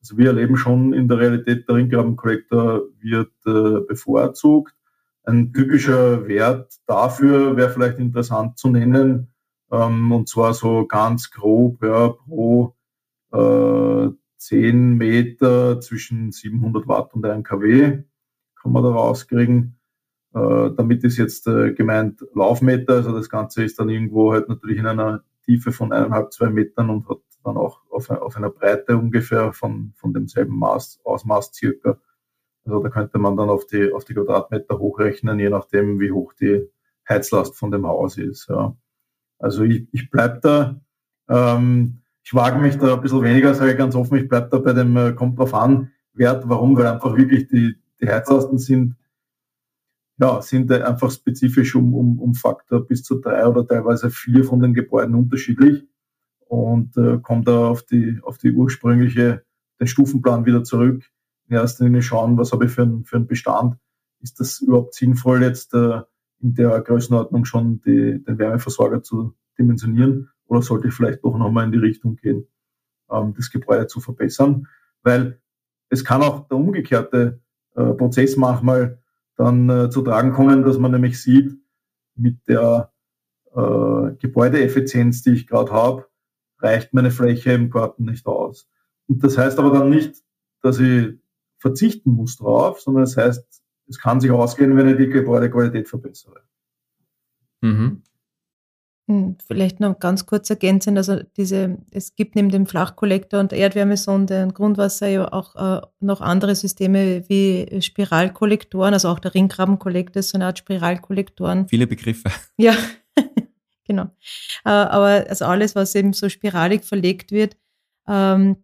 Also wir erleben schon in der Realität, der Ringgrabenkollektor wird äh, bevorzugt. Ein typischer Wert dafür wäre vielleicht interessant zu nennen, ähm, und zwar so ganz grob ja, pro äh, 10 Meter zwischen 700 Watt und 1 kW kann man da rauskriegen. Äh, damit ist jetzt äh, gemeint Laufmeter, also das Ganze ist dann irgendwo halt natürlich in einer Tiefe von eineinhalb, zwei Metern und hat dann auch auf, auf einer Breite ungefähr von, von demselben Maß, Ausmaß circa. Also da könnte man dann auf die, auf die Quadratmeter hochrechnen, je nachdem, wie hoch die Heizlast von dem Haus ist. Ja. Also ich, ich bleib da, ähm, ich wage mich da ein bisschen weniger, sage ich ganz offen, ich bleib da bei dem äh, kommt drauf an Wert. Warum? Weil einfach wirklich die, die Heizlasten sind ja, sind einfach spezifisch um, um, um Faktor bis zu drei oder teilweise vier von den Gebäuden unterschiedlich und äh, kommt da auf die, auf die ursprüngliche, den Stufenplan wieder zurück. In erster Linie schauen, was habe ich für, ein, für einen Bestand. Ist das überhaupt sinnvoll, jetzt äh, in der Größenordnung schon die, den Wärmeversorger zu dimensionieren? Oder sollte ich vielleicht doch nochmal in die Richtung gehen, ähm, das Gebäude zu verbessern? Weil es kann auch der umgekehrte äh, Prozess manchmal dann äh, zu tragen kommen, dass man nämlich sieht, mit der äh, Gebäudeeffizienz, die ich gerade habe, reicht meine Fläche im Garten nicht aus. Und das heißt aber dann nicht, dass ich verzichten muss drauf, sondern es das heißt, es kann sich ausgehen, wenn ich die Gebäudequalität verbessere. Mhm. Hm, vielleicht noch ganz kurz ergänzend, also diese, es gibt neben dem Flachkollektor und Erdwärmesonde und Grundwasser ja auch äh, noch andere Systeme wie Spiralkollektoren, also auch der Ringgrabenkollektor ist so eine Art Spiralkollektoren. Viele Begriffe. Ja, genau. Äh, aber also alles, was eben so spiralig verlegt wird, ähm,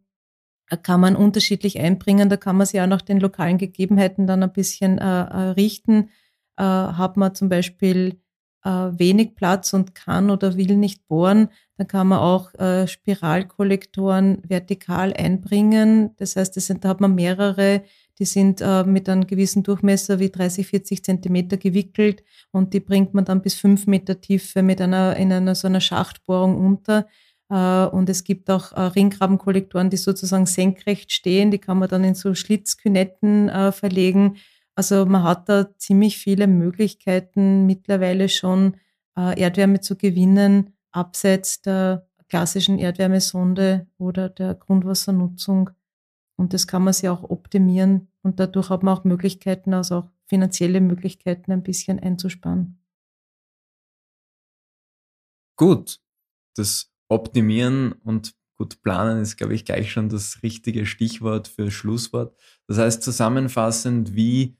kann man unterschiedlich einbringen. Da kann man sich auch nach den lokalen Gegebenheiten dann ein bisschen äh, äh richten. Äh, hat man zum Beispiel äh, wenig Platz und kann oder will nicht bohren, dann kann man auch äh, Spiralkollektoren vertikal einbringen. Das heißt, das sind, da hat man mehrere, die sind äh, mit einem gewissen Durchmesser wie 30, 40 Zentimeter gewickelt und die bringt man dann bis fünf Meter Tiefe mit einer, in einer so einer Schachtbohrung unter. Äh, und es gibt auch äh, Ringgrabenkollektoren, die sozusagen senkrecht stehen, die kann man dann in so Schlitzkünetten äh, verlegen also man hat da ziemlich viele Möglichkeiten mittlerweile schon äh, Erdwärme zu gewinnen, abseits der klassischen Erdwärmesonde oder der Grundwassernutzung. Und das kann man sich auch optimieren und dadurch hat man auch Möglichkeiten, also auch finanzielle Möglichkeiten ein bisschen einzusparen. Gut, das Optimieren und gut planen ist, glaube ich, gleich schon das richtige Stichwort für Schlusswort. Das heißt zusammenfassend, wie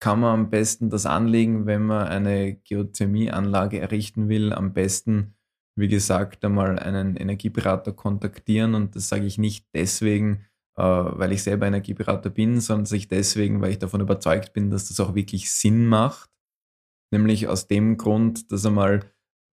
kann man am besten das anlegen, wenn man eine Geothermieanlage errichten will? Am besten, wie gesagt, einmal einen Energieberater kontaktieren. Und das sage ich nicht deswegen, äh, weil ich selber Energieberater bin, sondern sich deswegen, weil ich davon überzeugt bin, dass das auch wirklich Sinn macht. Nämlich aus dem Grund, dass einmal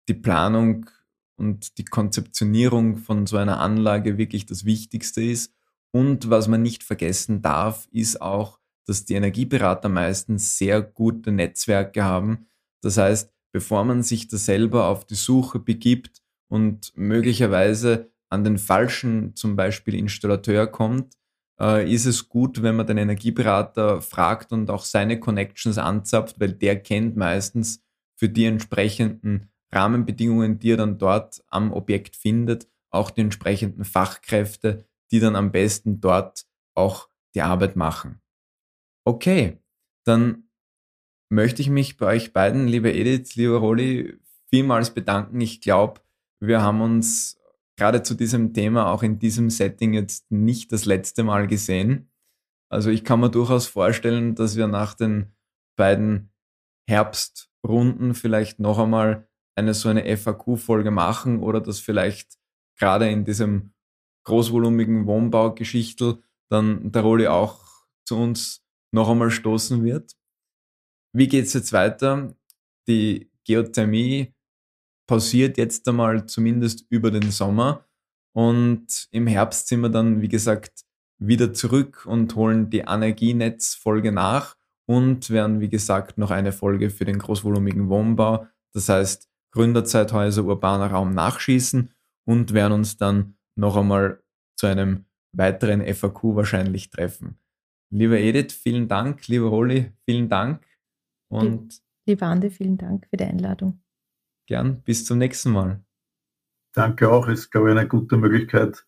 die Planung und die Konzeptionierung von so einer Anlage wirklich das Wichtigste ist. Und was man nicht vergessen darf, ist auch, dass die Energieberater meistens sehr gute Netzwerke haben. Das heißt, bevor man sich da selber auf die Suche begibt und möglicherweise an den falschen zum Beispiel Installateur kommt, äh, ist es gut, wenn man den Energieberater fragt und auch seine Connections anzapft, weil der kennt meistens für die entsprechenden Rahmenbedingungen, die er dann dort am Objekt findet, auch die entsprechenden Fachkräfte, die dann am besten dort auch die Arbeit machen. Okay, dann möchte ich mich bei euch beiden, liebe Edith, lieber Rolli, vielmals bedanken. Ich glaube, wir haben uns gerade zu diesem Thema auch in diesem Setting jetzt nicht das letzte Mal gesehen. Also ich kann mir durchaus vorstellen, dass wir nach den beiden Herbstrunden vielleicht noch einmal eine so eine FAQ-Folge machen oder dass vielleicht gerade in diesem großvolumigen Wohnbaugeschichtel dann der Rolli auch zu uns noch einmal stoßen wird. Wie geht es jetzt weiter? Die Geothermie pausiert jetzt einmal zumindest über den Sommer und im Herbst sind wir dann, wie gesagt, wieder zurück und holen die Energienetz-Folge nach und werden, wie gesagt, noch eine Folge für den großvolumigen Wohnbau, das heißt Gründerzeithäuser, urbaner Raum nachschießen und werden uns dann noch einmal zu einem weiteren FAQ wahrscheinlich treffen. Lieber Edith, vielen Dank. Lieber Rolli, vielen Dank. Und Lieber Andi, vielen Dank für die Einladung. Gern, bis zum nächsten Mal. Danke auch. Ist, glaube ich, eine gute Möglichkeit,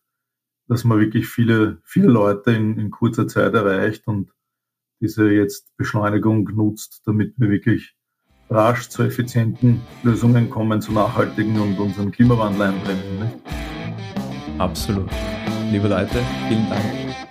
dass man wirklich viele, viele Leute in, in kurzer Zeit erreicht und diese jetzt Beschleunigung nutzt, damit wir wirklich rasch zu effizienten Lösungen kommen, zu nachhaltigen und unseren Klimawandel einbremsen. Absolut. Liebe Leute, vielen Dank.